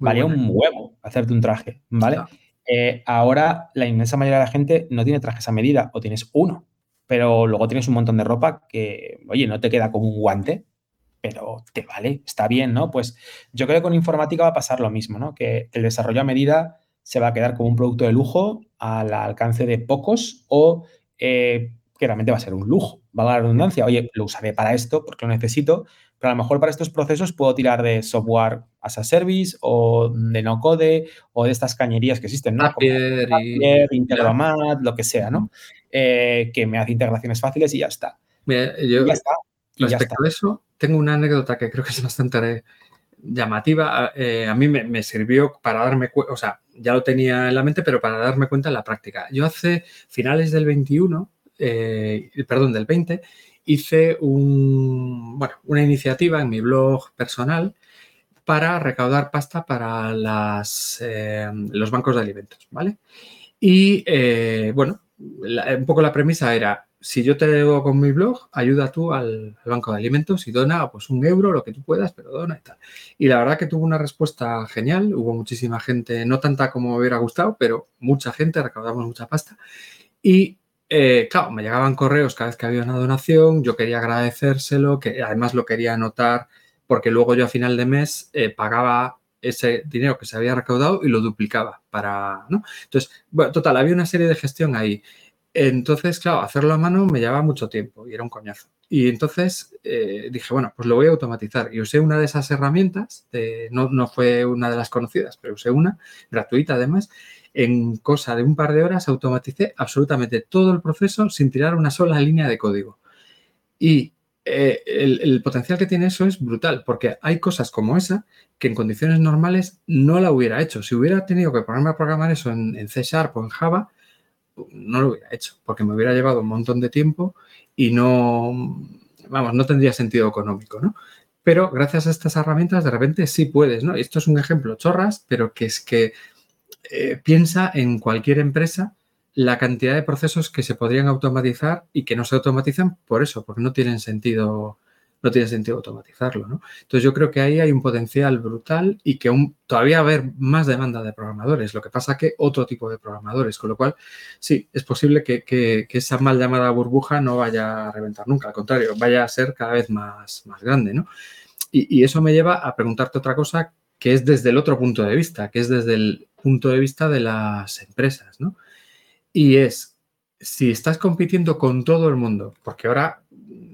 [SPEAKER 2] Valía un huevo hacerte un traje, ¿vale? Eh, ahora la inmensa mayoría de la gente no tiene trajes a medida o tienes uno pero luego tienes un montón de ropa que, oye, no te queda como un guante, pero te vale, está bien, ¿no? Pues yo creo que con informática va a pasar lo mismo, ¿no? Que el desarrollo a medida se va a quedar como un producto de lujo al alcance de pocos o eh, que realmente va a ser un lujo, va a la redundancia, oye, lo usaré para esto porque lo necesito, pero a lo mejor para estos procesos puedo tirar de software as a service o de no code o de estas cañerías que existen, ¿no?
[SPEAKER 1] Zapier,
[SPEAKER 2] Integromat, lo que sea, ¿no? Eh, que me hace integraciones fáciles y ya está.
[SPEAKER 1] yo, ya está. respecto a eso, tengo una anécdota que creo que es bastante llamativa. Eh, a mí me, sirvió para darme cuenta, o sea, ya lo tenía en la mente, pero para darme cuenta en la práctica. Yo hace finales del 21, eh, perdón, del 20, hice un, bueno, una iniciativa en mi blog personal para recaudar pasta para las, los bancos de alimentos, ¿vale? Y bueno, un poco la premisa era, si yo te debo con mi blog, ayuda tú al, banco de alimentos y dona pues un euro, lo que tú puedas, pero dona y tal. Y la verdad que tuvo una respuesta genial, hubo muchísima gente, no tanta como me hubiera gustado, pero mucha gente, recaudamos mucha pasta. Y eh, claro, me llegaban correos cada vez que había una donación, yo quería agradecérselo, que además lo quería anotar porque luego yo a final de mes eh, pagaba ese dinero que se había recaudado y lo duplicaba para, ¿no? Entonces, bueno, total, había una serie de gestión ahí. Entonces, claro, hacerlo a mano me llevaba mucho tiempo y era un coñazo. Y entonces eh, dije, bueno, pues lo voy a automatizar. Y usé una de esas herramientas, no, no fue una de las conocidas, pero usé una, gratuita además. En cosa de un par de horas automaticé absolutamente todo el proceso sin tirar una sola línea de código. Y eh, el, potencial que tiene eso es brutal, porque hay cosas como esa que en condiciones normales no la hubiera hecho. Si hubiera tenido que ponerme a programar eso en, C Sharp o en Java, no lo hubiera hecho, porque me hubiera llevado un montón de tiempo y no, vamos, no tendría sentido económico, ¿no? Pero gracias a estas herramientas de repente sí puedes, ¿no? Esto es un ejemplo chorras, pero que es que eh, piensa en cualquier empresa la cantidad de procesos que se podrían automatizar y que no se automatizan por eso, porque no tienen sentido, no tiene sentido automatizarlo. ¿no? Entonces yo creo que ahí hay un potencial brutal y que todavía va a haber más demanda de programadores, lo que pasa que otro tipo de programadores, con lo cual sí, es posible que, esa mal llamada burbuja no vaya a reventar nunca, al contrario, vaya a ser cada vez más, más grande. ¿no? Y, y eso me lleva a preguntarte otra cosa que es desde el otro punto de vista, que es desde el punto de vista de las empresas, ¿no? Y es, si estás compitiendo con todo el mundo, porque ahora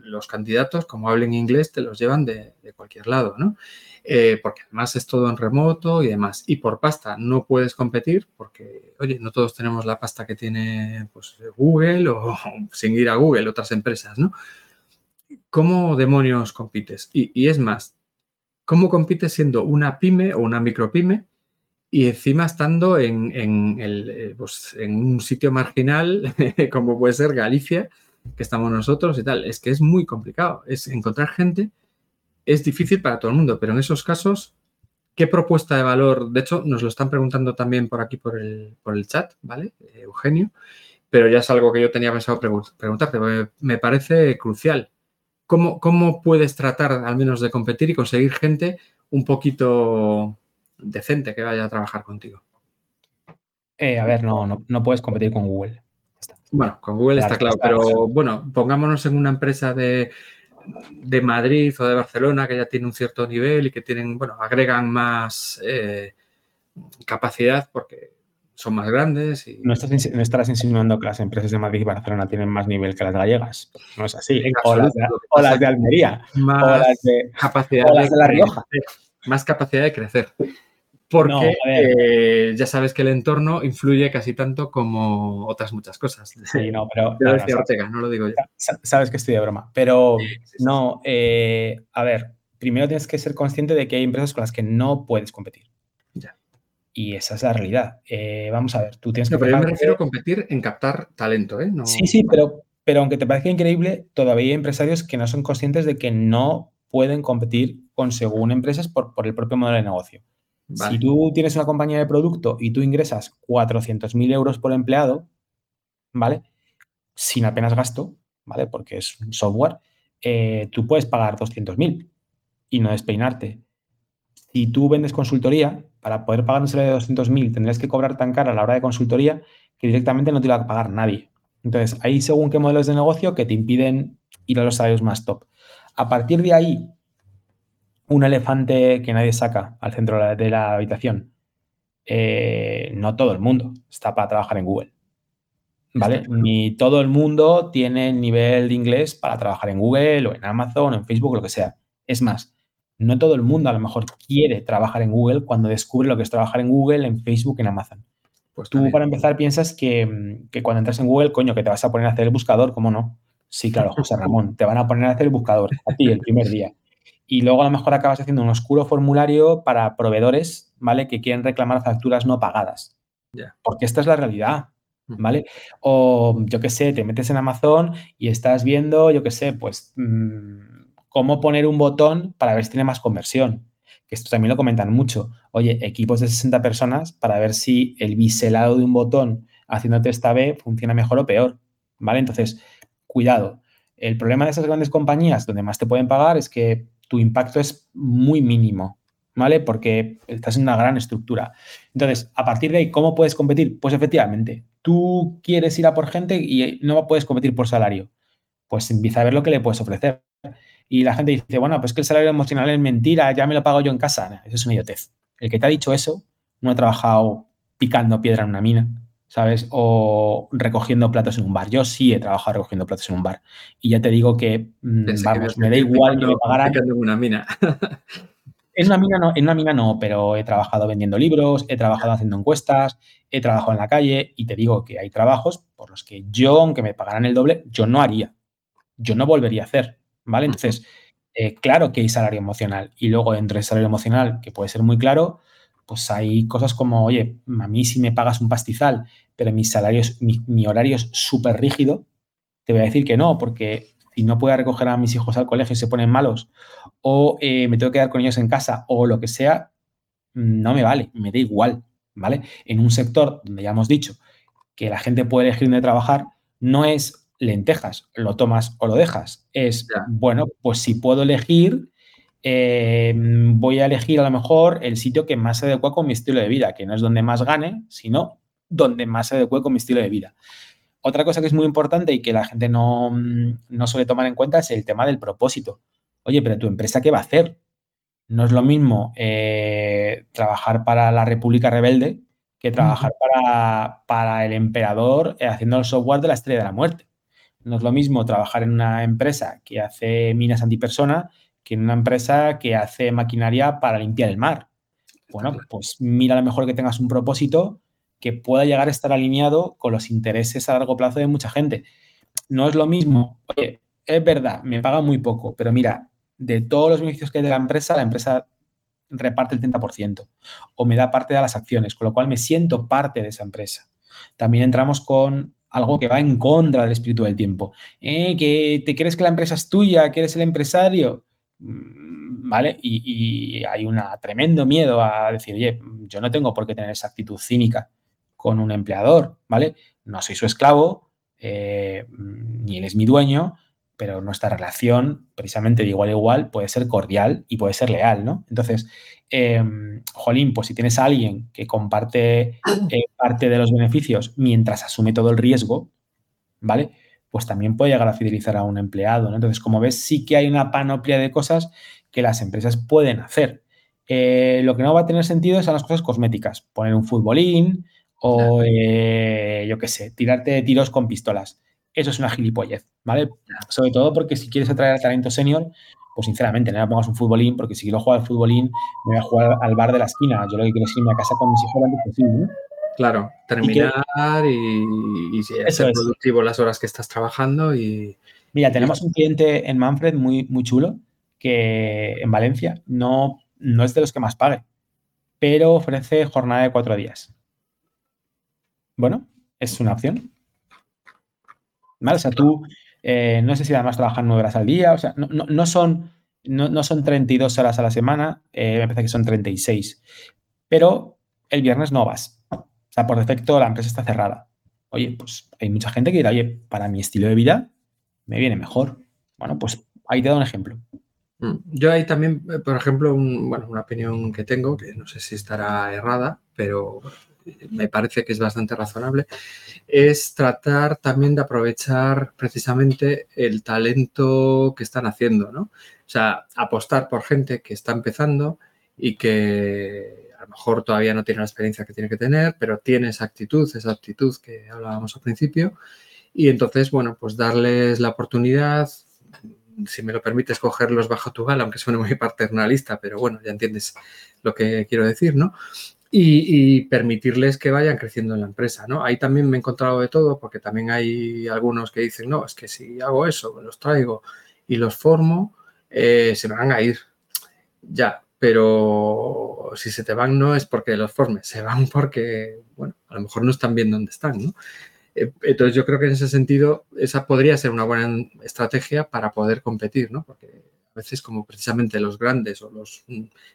[SPEAKER 1] los candidatos, como hablen inglés, te los llevan de, cualquier lado, ¿no? Eh, porque además es todo en remoto y demás. Y por pasta no puedes competir porque, oye, no todos tenemos la pasta que tiene pues, Google o sin ir a Google, otras empresas, ¿no? ¿Cómo demonios compites? Y, y es más, ¿cómo compites siendo una pyme o una micropyme y encima estando en, eh, pues, en, un sitio marginal como puede ser Galicia, que estamos nosotros y tal. Es que es muy complicado. Es encontrar gente es difícil para todo el mundo, pero en esos casos, ¿qué propuesta de valor? De hecho, nos lo están preguntando también por aquí por el, por el chat, ¿vale? Eh, Eugenio, pero ya es algo que yo tenía pensado preguntarte, me, me parece crucial. ¿Cómo, ¿Cómo puedes tratar al menos de competir y conseguir gente un poquito decente que vaya a trabajar contigo.
[SPEAKER 2] Eh, a ver, no, no, puedes competir con Google.
[SPEAKER 1] Bueno, con Google está claro, pero bueno, pongámonos en una empresa de, de, Madrid o de Barcelona que ya tiene un cierto nivel y que tienen, bueno, agregan más eh, capacidad porque son más grandes. Y...
[SPEAKER 2] ¿No, estás, ¿No, estarás insinuando que las empresas de Madrid y Barcelona tienen más nivel que las gallegas? No es así. O las, de, Almería.
[SPEAKER 1] Más o las de, capacidad de, La Rioja. Más capacidad de crecer. Porque eh, ya sabes que el entorno influye casi tanto como otras muchas cosas.
[SPEAKER 2] Sí, no, pero.
[SPEAKER 1] Yo Ortega, no lo digo yo.
[SPEAKER 2] Sabes que estoy de broma. Pero no, eh, a ver, primero tienes que ser consciente de que hay empresas con las que no puedes competir.
[SPEAKER 1] Ya.
[SPEAKER 2] Y esa es la realidad. Eh, vamos a ver, tú tienes que...
[SPEAKER 1] pero yo me refiero a competir en captar talento, ¿eh?
[SPEAKER 2] Sí, sí, pero, pero aunque te parezca increíble, todavía hay empresarios que no son conscientes de que no pueden competir con según empresas por, por el propio modelo de negocio. Si tú tienes una compañía de producto y tú ingresas 400.000 euros por empleado, ¿vale? Sin apenas gasto, ¿vale? Porque es un software, eh, tú puedes pagar 200.000 y no despeinarte. Si tú vendes consultoría, para poder pagar un salario de 200.000 tendrías que cobrar tan cara a la hora de consultoría que directamente no te va a pagar nadie. Entonces, ahí según qué modelos de negocio que te impiden ir a los salarios más top. A partir de ahí, un elefante que nadie saca al centro de la habitación. Eh, no todo el mundo está para trabajar en Google. ¿Vale? Ni todo el mundo tiene el nivel de inglés para trabajar en Google o en Amazon o en Facebook o lo que sea. Es más, no todo el mundo a lo mejor quiere trabajar en Google cuando descubre lo que es trabajar en Google, en Facebook, en Amazon. Pues tú, para empezar, piensas que, cuando entras en Google, coño, que te vas a poner a hacer el buscador, ¿cómo no? Sí, claro, José Ramón, te van a poner a hacer el buscador a ti el primer día. Y luego a lo mejor acabas haciendo un oscuro formulario para proveedores, ¿vale? Que quieren reclamar facturas no pagadas. Porque esta es la realidad, ¿vale? O yo qué sé, te metes en Amazon y estás viendo, yo qué sé, pues mm, cómo poner un botón para ver si tiene más conversión. Que esto también lo comentan mucho. Oye, equipos de 60 personas para ver si el biselado de un botón haciéndote esta B funciona mejor o peor. ¿Vale? Entonces, cuidado. El problema de esas grandes compañías donde más te pueden pagar es que tu impacto es muy mínimo, ¿vale? Porque estás en una gran estructura. Entonces, a partir de ahí, ¿cómo puedes competir? Pues efectivamente, tú quieres ir a por gente y no puedes competir por salario. Pues empieza a ver lo que le puedes ofrecer y la gente dice, bueno, pues que el salario emocional es mentira, ya me lo pago yo en casa. Eso es una idiotez. El que te ha dicho eso no ha trabajado picando piedra en una mina, ¿sabes? O recogiendo platos en un bar. Yo sí he trabajado recogiendo platos en un bar. Y ya te digo que, mm, vamos, me da igual que me pagaran.
[SPEAKER 1] En una mina.
[SPEAKER 2] en una mina no, en una mina no, pero he trabajado vendiendo libros, he trabajado haciendo encuestas, he trabajado en la calle y te digo que hay trabajos por los que yo, aunque me pagaran el doble, yo no haría. Yo no volvería a hacer. ¿vale? Entonces, eh, claro que hay salario emocional y luego dentro del salario emocional, que puede ser muy claro, pues hay cosas como, oye, a mí si me pagas un pastizal, pero mi salario, mi, horario es súper rígido, te voy a decir que no, porque si no puedo recoger a mis hijos al colegio y se ponen malos, o eh, me tengo que quedar con ellos en casa, o lo que sea, no me vale, me da igual, ¿vale? En un sector donde ya hemos dicho que la gente puede elegir dónde trabajar, no es lentejas, lo tomas o lo dejas. Es, bueno, pues si puedo elegir, em, voy a elegir a lo mejor el sitio que más se adecua con mi estilo de vida, que no es donde más gane, sino donde más se adecue con mi estilo de vida. Otra cosa que es muy importante y que la gente no, no suele tomar en cuenta es el tema del propósito. Oye, pero tu empresa, ¿qué va a hacer? No es lo mismo eh, trabajar para la República Rebelde que trabajar para, para, el emperador eh, haciendo el software de la estrella de la muerte. No es lo mismo trabajar en una empresa que hace minas antipersona que en una empresa que hace maquinaria para limpiar el mar. Bueno, pues mira a lo mejor que tengas un propósito que pueda llegar a estar alineado con los intereses a largo plazo de mucha gente. No es lo mismo, oye, es verdad, me paga muy poco, pero mira, de todos los beneficios que hay de la empresa, la empresa reparte el 30% o me da parte de las acciones, con lo cual me siento parte de esa empresa. También entramos con algo que va en contra del espíritu del tiempo. Eh, que te crees que la empresa es tuya, que eres el empresario, ¿vale? Y, hay un tremendo miedo a decir, oye, yo no tengo por qué tener esa actitud cínica con un empleador, ¿vale? No soy su esclavo, eh, ni él es mi dueño, pero nuestra relación, precisamente de igual a igual, puede ser cordial y puede ser leal, ¿no? Entonces, em, jolín, pues si tienes a alguien que comparte eh, parte de los beneficios mientras asume todo el riesgo, ¿vale? Pues también puede llegar a fidelizar a un empleado, ¿no? Entonces, como ves, sí que hay una panoplia de cosas que las empresas pueden hacer. Eh, lo que no va a tener sentido son las cosas cosméticas. Poner un futbolín o, eh, yo qué sé, tirarte tiros con pistolas eso es una gilipollez, ¿vale? Sobre todo porque si quieres atraer al talento senior, pues sinceramente, no me pongas un futbolín, porque si quiero jugar al futbolín, me voy a jugar al bar de la esquina. Yo lo que quiero es irme a casa con mis hijos lo antes posible, ¿no?
[SPEAKER 1] Claro, terminar y, ser productivo las horas que estás trabajando y...
[SPEAKER 2] Mira, tenemos un cliente en Manfred muy, muy chulo que en Valencia no, no es de los que más pague, pero ofrece jornada de cuatro días. Bueno, es una opción. ¿vale? O sea, tú, eh, no sé si además trabajan nueve horas al día, o sea, no, son, no, son 32 horas a la semana, eh, me parece que son 36, pero el viernes no vas. Por defecto la empresa está cerrada. Oye, pues hay mucha gente que dirá, oye, para mi estilo de vida me viene mejor. Bueno, pues ahí te doy un ejemplo.
[SPEAKER 1] Mm, yo ahí también, eh, por ejemplo, bueno, una opinión que tengo, que no sé si estará errada, pero me parece que es bastante razonable, es tratar también de aprovechar precisamente el talento que están haciendo, ¿no? O sea, apostar por gente que está empezando y que a lo mejor todavía no tiene la experiencia que tiene que tener, pero tiene esa actitud, esa actitud que hablábamos al principio. Y entonces, bueno, pues darles la oportunidad, si me lo permites, cogerlos bajo tu gala, aunque suene muy paternalista, pero bueno, ya entiendes lo que quiero decir, ¿no? y, permitirles que vayan creciendo en la empresa, ¿no? Ahí también me he encontrado de todo, porque también hay algunos que dicen, no, es que si hago eso, los traigo y los formo, eh, se me van a ir. Ya, pero si se te van no es porque los formes, se van porque, bueno, a lo mejor no están bien donde están, ¿no? Eh, entonces yo creo que en ese sentido esa podría ser una buena estrategia para poder competir, ¿no? Porque a veces como precisamente los grandes o los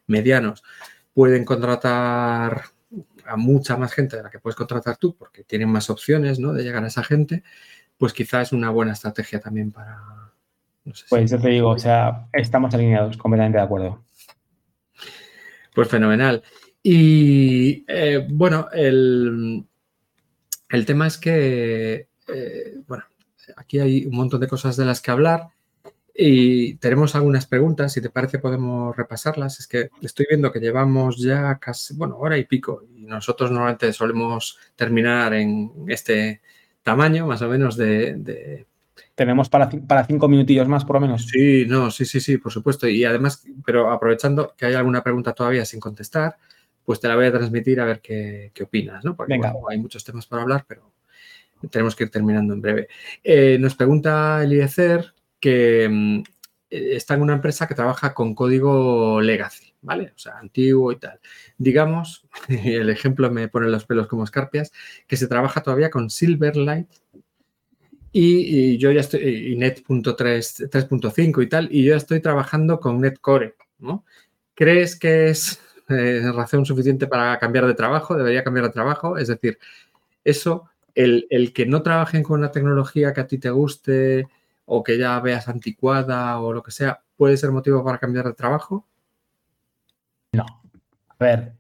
[SPEAKER 1] medianos pueden contratar a mucha más gente de la que puedes contratar tú, porque tienen más opciones ¿no? de llegar a esa gente, pues quizás es una buena estrategia también para...
[SPEAKER 2] pues yo te digo, o sea, estamos alineados, completamente de acuerdo.
[SPEAKER 1] Pues fenomenal. Y eh, bueno, el, el, tema es que, eh, bueno, aquí hay un montón de cosas de las que hablar. Y tenemos algunas preguntas, si te parece podemos repasarlas. Es que estoy viendo que llevamos ya casi, bueno, hora y pico y nosotros normalmente solemos terminar en este tamaño más o menos de...
[SPEAKER 2] Tenemos para, para cinco minutillos más por lo menos.
[SPEAKER 1] Sí, no, sí, sí, sí, por supuesto. Y además, pero aprovechando que hay alguna pregunta todavía sin contestar, pues te la voy a transmitir a ver qué, opinas, ¿no? Porque hay muchos temas por hablar, pero tenemos que ir terminando en breve. Eh, nos pregunta Eliezer que mm, e, está en una empresa que trabaja con código legacy, ¿vale? O sea, antiguo y tal. Digamos, el ejemplo me pone los pelos como escarpias, que se trabaja todavía con Silverlight y, yo ya estoy, y Net.3.5 y tal, y yo estoy trabajando con Netcore, ¿no? ¿Crees que es eh, razón suficiente para cambiar de trabajo? ¿Debería cambiar de trabajo? Es decir, eso, el, el que no trabajen con una tecnología que a ti te guste, o que ya veas anticuada o lo que sea, ¿puede ser motivo para cambiar de trabajo?
[SPEAKER 2] No. A ver,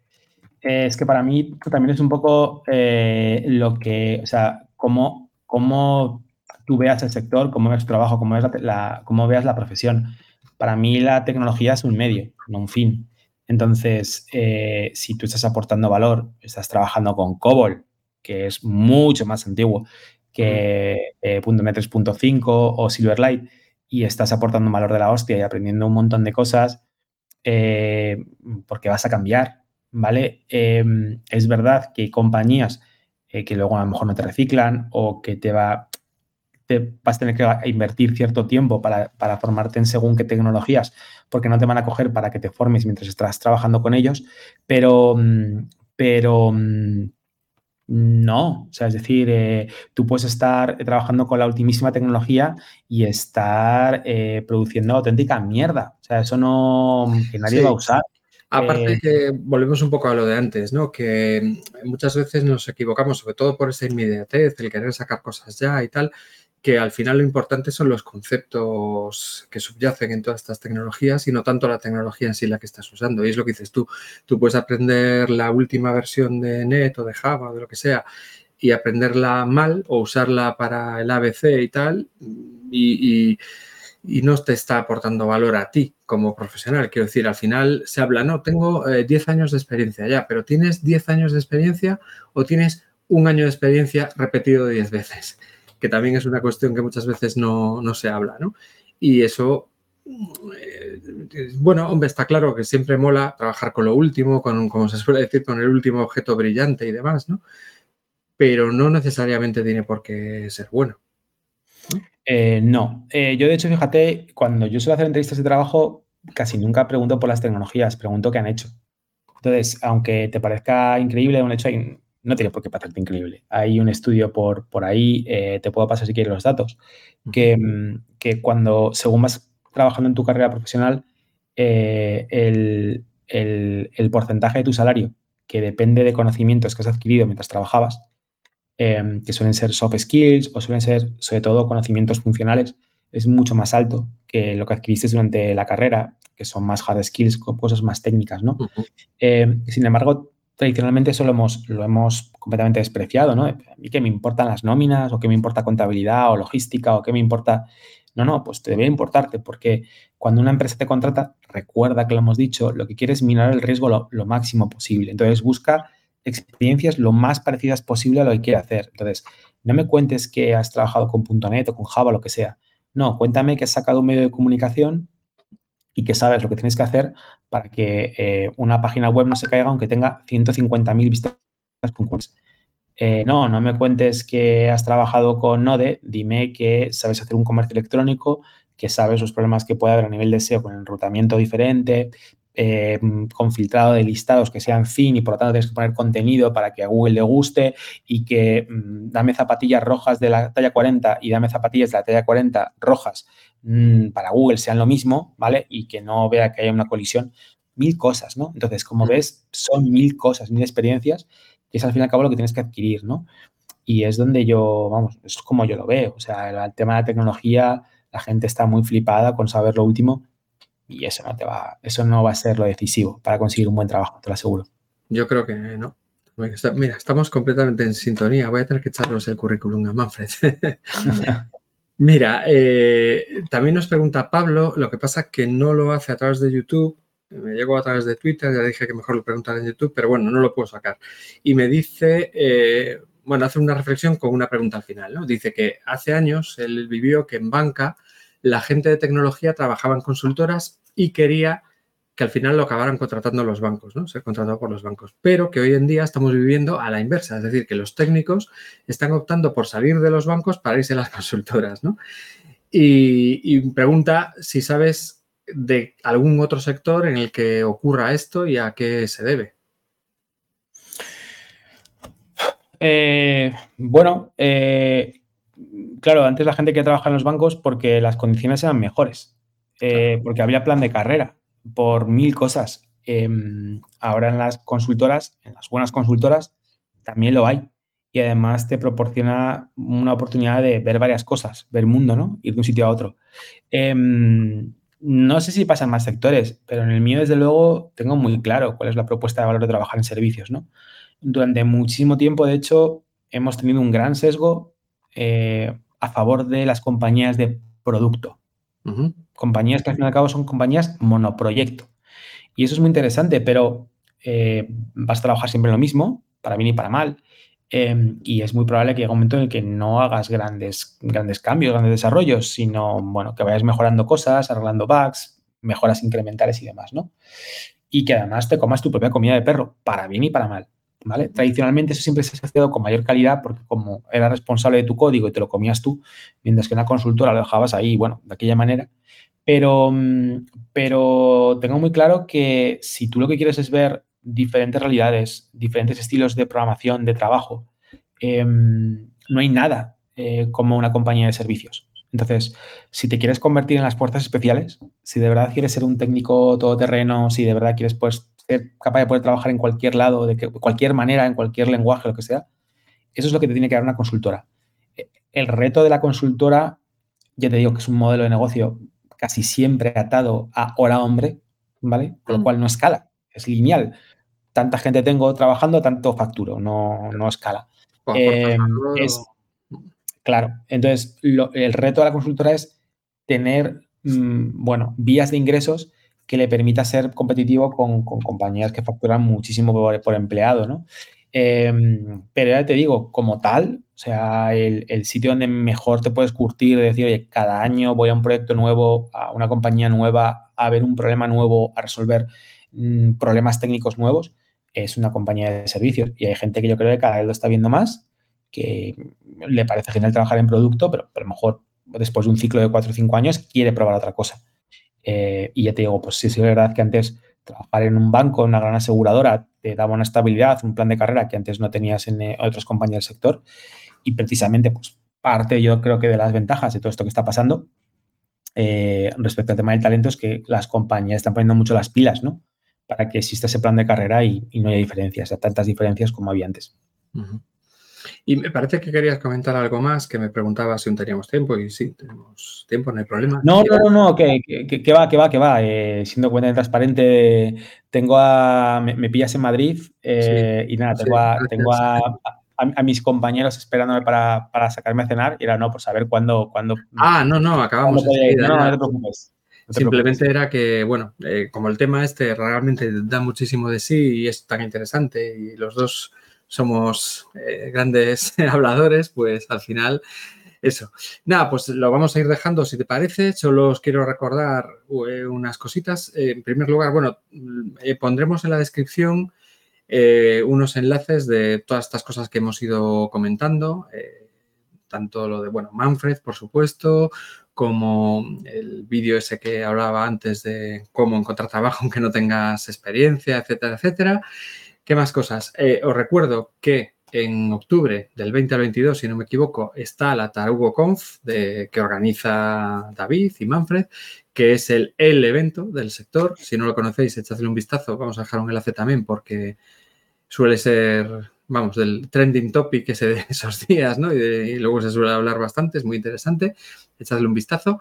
[SPEAKER 2] es que para mí también es un poco eh, lo que, o sea, cómo, cómo tú veas el sector, cómo veas tu trabajo, cómo veas la, cómo veas la profesión. Para mí la tecnología es un medio, no un fin. Entonces, eh, si tú estás aportando valor, estás trabajando con COBOL, que es mucho más antiguo, que eh, .NET o Silverlight y estás aportando valor de la hostia y aprendiendo un montón de cosas eh, porque vas a cambiar, ¿vale? Em, es verdad que hay compañías eh, que luego a lo mejor no te reciclan o que te va te vas a tener que invertir cierto tiempo para, para, formarte en según qué tecnologías, porque no te van a coger para que te formes mientras estás trabajando con ellos, pero, mm, pero mm, no, o sea, es decir, eh, tú puedes estar trabajando con la ultimísima tecnología y estar eh, produciendo auténtica mierda. O sea, eso no, que nadie va a usar.
[SPEAKER 1] Aparte eh, que volvemos un poco a lo de antes, ¿no? Que muchas veces nos equivocamos, sobre todo por esa inmediatez, el querer sacar cosas ya y tal, que al final lo importante son los conceptos que subyacen en todas estas tecnologías y no tanto la tecnología en sí la que estás usando. Y es lo que dices tú. Tú puedes aprender la última versión de NET o de Java o de lo que sea y aprenderla mal o usarla para el ABC y tal y, no te está aportando valor a ti como profesional. Quiero decir, al final se habla, no, tengo 10 eh, años de experiencia ya, pero ¿tienes 10 años de experiencia o tienes un año de experiencia repetido 10 veces? Que también es una cuestión que muchas veces no, se habla, ¿no? Y eso, eh, bueno, hombre, está claro que siempre mola trabajar con lo último, con, como se suele decir, con el último objeto brillante y demás, ¿no? Pero no necesariamente tiene por qué ser bueno.
[SPEAKER 2] no, eh, eh, yo de hecho, fíjate, cuando yo suelo hacer entrevistas de trabajo, casi nunca pregunto por las tecnologías, pregunto qué han hecho. Entonces, aunque te parezca increíble un hecho, hay no tiene por qué parecerte increíble. Hay un estudio por, por ahí, eh, te puedo pasar si quieres los datos, que, mm, que, cuando, según vas trabajando en tu carrera profesional, eh, el, el, porcentaje de tu salario, que depende de conocimientos que has adquirido mientras trabajabas, em, que suelen ser soft skills o suelen ser sobre todo conocimientos funcionales, es mucho más alto que lo que adquiriste durante la carrera, que son más hard skills, cosas más técnicas, ¿no? Em, sin embargo, tradicionalmente eso lo hemos, lo hemos completamente despreciado, ¿no? ¿A mí qué me importan las nóminas o qué me importa contabilidad o logística o qué me importa? No, no, pues te debe importarte porque cuando una empresa te contrata, recuerda que lo hemos dicho, lo que quiere es mirar el riesgo lo, máximo posible. Entonces busca experiencias lo más parecidas posible a lo que quiere hacer. Entonces, no me cuentes que has trabajado con .NET o con Java, lo que sea. No, cuéntame que has sacado un medio de comunicación y que sabes lo que tienes que hacer para que eh, una página web no se caiga aunque tenga 150.000 vistas eh, no, no me cuentes que has trabajado con Node, dime que sabes hacer un comercio electrónico, que sabes los problemas que puede haber a nivel de SEO con el enrutamiento diferente, eh, con filtrado de listados que sean fin y por lo tanto tienes que poner contenido para que a Google le guste y que mm, dame zapatillas rojas de la talla 40 y dame zapatillas de la talla 40 rojas mm, para Google sean lo mismo, ¿vale? Y que no vea que haya una colisión. Mil cosas, ¿no? Entonces, como ves, son mil cosas, mil experiencias que es al fin y al cabo lo que tienes que adquirir, ¿no? Y es donde yo, vamos, es como yo lo veo. O sea, el tema de la tecnología, la gente está muy flipada con saber lo último y eso no te va, eso no va a ser lo decisivo para conseguir un buen trabajo, te lo aseguro.
[SPEAKER 1] Yo creo que no. Mira, estamos completamente en sintonía. Voy a tener que echarnos el currículum a Manfred. Mira, eh, también nos pregunta Pablo, lo que pasa que no lo hace a través de YouTube, me llegó a través de Twitter, ya dije que mejor lo preguntara en YouTube, pero bueno, no lo puedo sacar. Y me dice, eh, bueno, hace una reflexión con una pregunta al final, ¿no? Dice que hace años él vivió que en banca la gente de tecnología trabajaba en consultoras y quería que al final lo acabaran contratando los bancos, ¿no? Ser contratado por los bancos. Pero que hoy en día estamos viviendo a la inversa, es decir, que los técnicos están optando por salir de los bancos para irse a las consultoras, ¿no? Y, pregunta si sabes de algún otro sector en el que ocurra esto y a qué se debe.
[SPEAKER 2] Eh, bueno, eh, claro, antes la gente que trabaja en los bancos porque las condiciones eran mejores, eh, porque había plan de carrera por mil cosas. Em, ahora en las consultoras, en las buenas consultoras, también lo hay. Y además te proporciona una oportunidad de ver varias cosas, ver mundo, ¿no? Ir de un sitio a otro. Em, no sé si pasan más sectores, pero en el mío, desde luego, tengo muy claro cuál es la propuesta de valor de trabajar en servicios, ¿no? Durante muchísimo tiempo, de hecho, hemos tenido un gran sesgo eh, a favor de las compañías de producto. Compañías que al fin y al cabo son compañías monoproyecto. Y eso es muy interesante, pero eh, vas a trabajar siempre lo mismo, para bien y para mal. Em, y es muy probable que llegue un momento en el que no hagas grandes, grandes cambios, grandes desarrollos, sino bueno, que vayas mejorando cosas, arreglando bugs, mejoras incrementales y demás, ¿no? Y que además te comas tu propia comida de perro, para bien y para mal. Tradicionalmente eso siempre se ha asociado con mayor calidad porque como era responsable de tu código y te lo comías tú, mientras que en la consultora lo dejabas ahí, bueno, de aquella manera. Pero, mm, pero tengo muy claro que si tú lo que quieres es ver diferentes realidades, diferentes estilos de programación, de trabajo, em, no hay nada eh, como una compañía de servicios. Entonces, si te quieres convertir en las fuerzas especiales, si de verdad quieres ser un técnico todoterreno, si de verdad quieres pues ser capaz de poder trabajar en cualquier lado, de cualquier manera, en cualquier lenguaje, lo que sea, eso es lo que te tiene que dar una consultora. el reto de la consultora, ya te digo que es un modelo de negocio casi siempre atado a hora hombre, ¿vale? Con lo mm. cual no escala, es lineal. Tanta gente tengo trabajando, tanto facturo, no, no escala. Em, es, claro, entonces el reto de la consultora es tener, mm, bueno, vías de ingresos que le permita ser competitivo con, compañías que facturan muchísimo por, empleado, ¿no? Em, pero ya te digo, como tal, o sea, el, sitio donde mejor te puedes curtir, de decir, oye, cada año voy a un proyecto nuevo, a una compañía nueva, a ver un problema nuevo, a resolver mm, problemas técnicos nuevos, es una compañía de servicios. Y hay gente que yo creo que cada vez lo está viendo más, que le parece genial trabajar en producto, pero, pero a lo mejor después de un ciclo de cuatro o cinco años quiere probar otra cosa. Eh, y ya te digo, pues sí, sí es verdad que antes trabajar en un banco, en una gran aseguradora, te daba una estabilidad, un plan de carrera que antes no tenías en eh, otras compañías del sector. Y precisamente, pues parte yo creo que de las ventajas de todo esto que está pasando eh, respecto al tema del talento es que las compañías están poniendo mucho las pilas, ¿no? Para que exista ese plan de carrera y, no haya diferencias, tantas diferencias como había antes.
[SPEAKER 1] Y me parece que querías comentar algo más, que me preguntaba si aún teníamos tiempo, y sí, tenemos tiempo, no hay problema.
[SPEAKER 2] No, no, no, no, que, va, que va, que va. Eh, siendo cuenta transparente, tengo a. Me, pillas en Madrid eh, y nada, tengo, a, tengo a, mis compañeros esperándome para, sacarme a cenar y era no, pues a ver cuándo. cuándo
[SPEAKER 1] ah, no, no, acabamos. no, no, no te preocupes. Simplemente era que, bueno, eh, como el tema este realmente da muchísimo de sí y es tan interesante y los dos somos eh, grandes habladores, pues al final eso. Nada, pues lo vamos a ir dejando si te parece. Solo os quiero recordar eh, unas cositas. en primer lugar, bueno, eh, pondremos en la descripción unos enlaces de todas estas cosas que hemos ido comentando. tanto lo de, bueno, Manfred, por supuesto, como el vídeo ese que hablaba antes de cómo encontrar trabajo aunque no tengas experiencia, etcétera, etcétera. ¿Qué más cosas? Eh, os recuerdo que en octubre del 20 al 22, si no me equivoco, está la Tarugo Conf que organiza David y Manfred, que es el, el evento del sector. Si no lo conocéis, echadle un vistazo. Vamos a dejar un enlace también porque suele ser, vamos, del trending topic ese de esos días, ¿no? Y luego se suele hablar bastante, es muy interesante. Echadle un vistazo.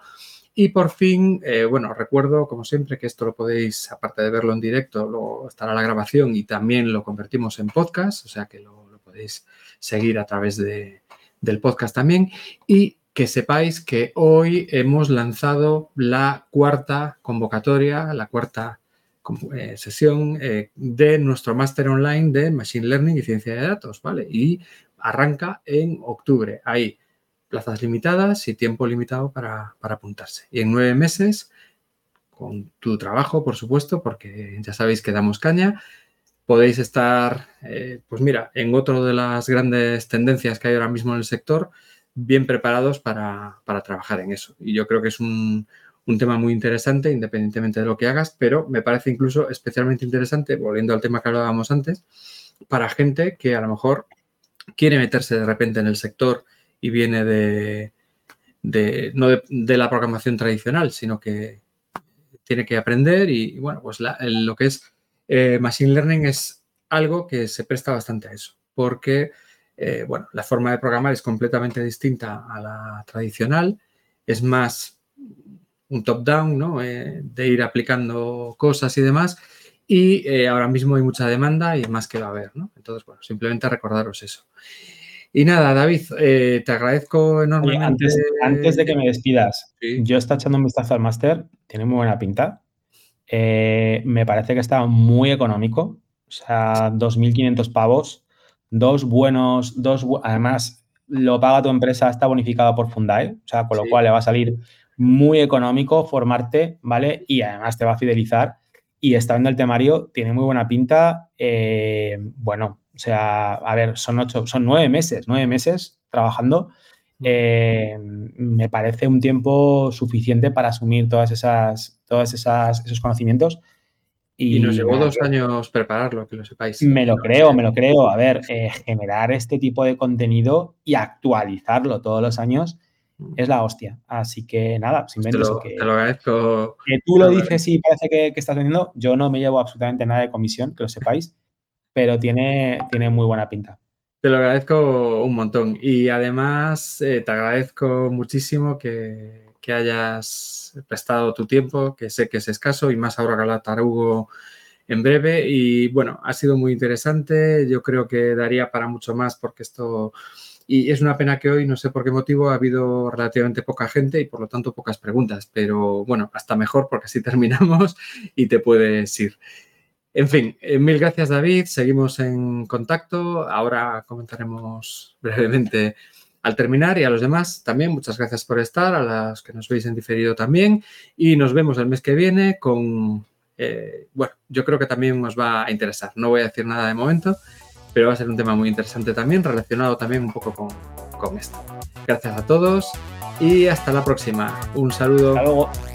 [SPEAKER 1] Y por fin, eh, bueno, recuerdo, como siempre, que esto lo podéis, aparte de verlo en directo, lo, estará la grabación y también lo convertimos en podcast, o sea que lo, podéis seguir a través de, del podcast también. Y que sepáis que hoy hemos lanzado la cuarta convocatoria, la cuarta eh, sesión eh, de nuestro máster online de Machine Learning y Ciencia de Datos, ¿vale? Y arranca en octubre. Ahí plazas limitadas y tiempo limitado para, apuntarse. Y en nueve meses, con tu trabajo, por supuesto, porque ya sabéis que damos caña, podéis estar, eh, pues mira, en otro de las grandes tendencias que hay ahora mismo en el sector, bien preparados para, trabajar en eso. Y yo creo que es un, un, tema muy interesante, independientemente de lo que hagas, pero me parece incluso especialmente interesante, volviendo al tema que hablábamos antes, para gente que a lo mejor quiere meterse de repente en el sector y viene de, no de, la programación tradicional, sino que tiene que aprender y, bueno, pues lo que es eh, Machine Learning es algo que se presta bastante a eso, porque, eh, bueno, la forma de programar es completamente distinta a la tradicional, es más un top-down, ¿no? Eh, de ir aplicando cosas y demás. Y ahora mismo hay mucha demanda y más que va a haber, ¿no? Entonces, bueno, simplemente recordaros eso. Y nada, David, eh, te agradezco enormemente.
[SPEAKER 2] antes, de que me despidas, yo está echando un vistazo al máster, tiene muy buena pinta. Eh, me parece que está muy económico, o sea, 2.500 pavos, dos buenos, dos, además lo paga tu empresa, está bonificado por Fundae, o sea, con lo cual le va a salir muy económico formarte, ¿vale? Y además te va a fidelizar. Y está viendo el temario, tiene muy buena pinta. Eh, bueno, o sea, a ver, son ocho, son nueve meses, nueve meses trabajando. Eh, me parece un tiempo suficiente para asumir todas esas, todas esas, esos conocimientos.
[SPEAKER 1] Y, nos llevó dos años prepararlo, que lo sepáis.
[SPEAKER 2] Me lo creo, me lo creo. A ver, eh, generar este tipo de contenido y actualizarlo todos los años mm. es la hostia. Así que nada, simplemente
[SPEAKER 1] pues te lo, que, te lo agradezco.
[SPEAKER 2] Que tú lo dices y parece que, que, estás vendiendo. Yo no me llevo absolutamente nada de comisión, que lo sepáis pero tiene, tiene muy buena pinta.
[SPEAKER 1] Te lo agradezco un montón. Y además eh, te agradezco muchísimo que, hayas prestado tu tiempo, que sé que es escaso, y más ahora que la tarugo en breve. Y bueno, ha sido muy interesante. Yo creo que daría para mucho más porque esto... Y es una pena que hoy, no sé por qué motivo, ha habido relativamente poca gente y por lo tanto pocas preguntas. Pero bueno, hasta mejor porque así terminamos y te puedes ir. En fin, eh, mil gracias David, seguimos en contacto. Ahora comentaremos brevemente al terminar y a los demás también muchas gracias por estar, a las que nos veis en diferido también y nos vemos el mes que viene con, eh, bueno, yo creo que también os va a interesar. No voy a decir nada de momento, pero va a ser un tema muy interesante también, relacionado también un poco con, con esto. Gracias a todos y hasta la próxima. Un saludo.
[SPEAKER 2] Hasta luego.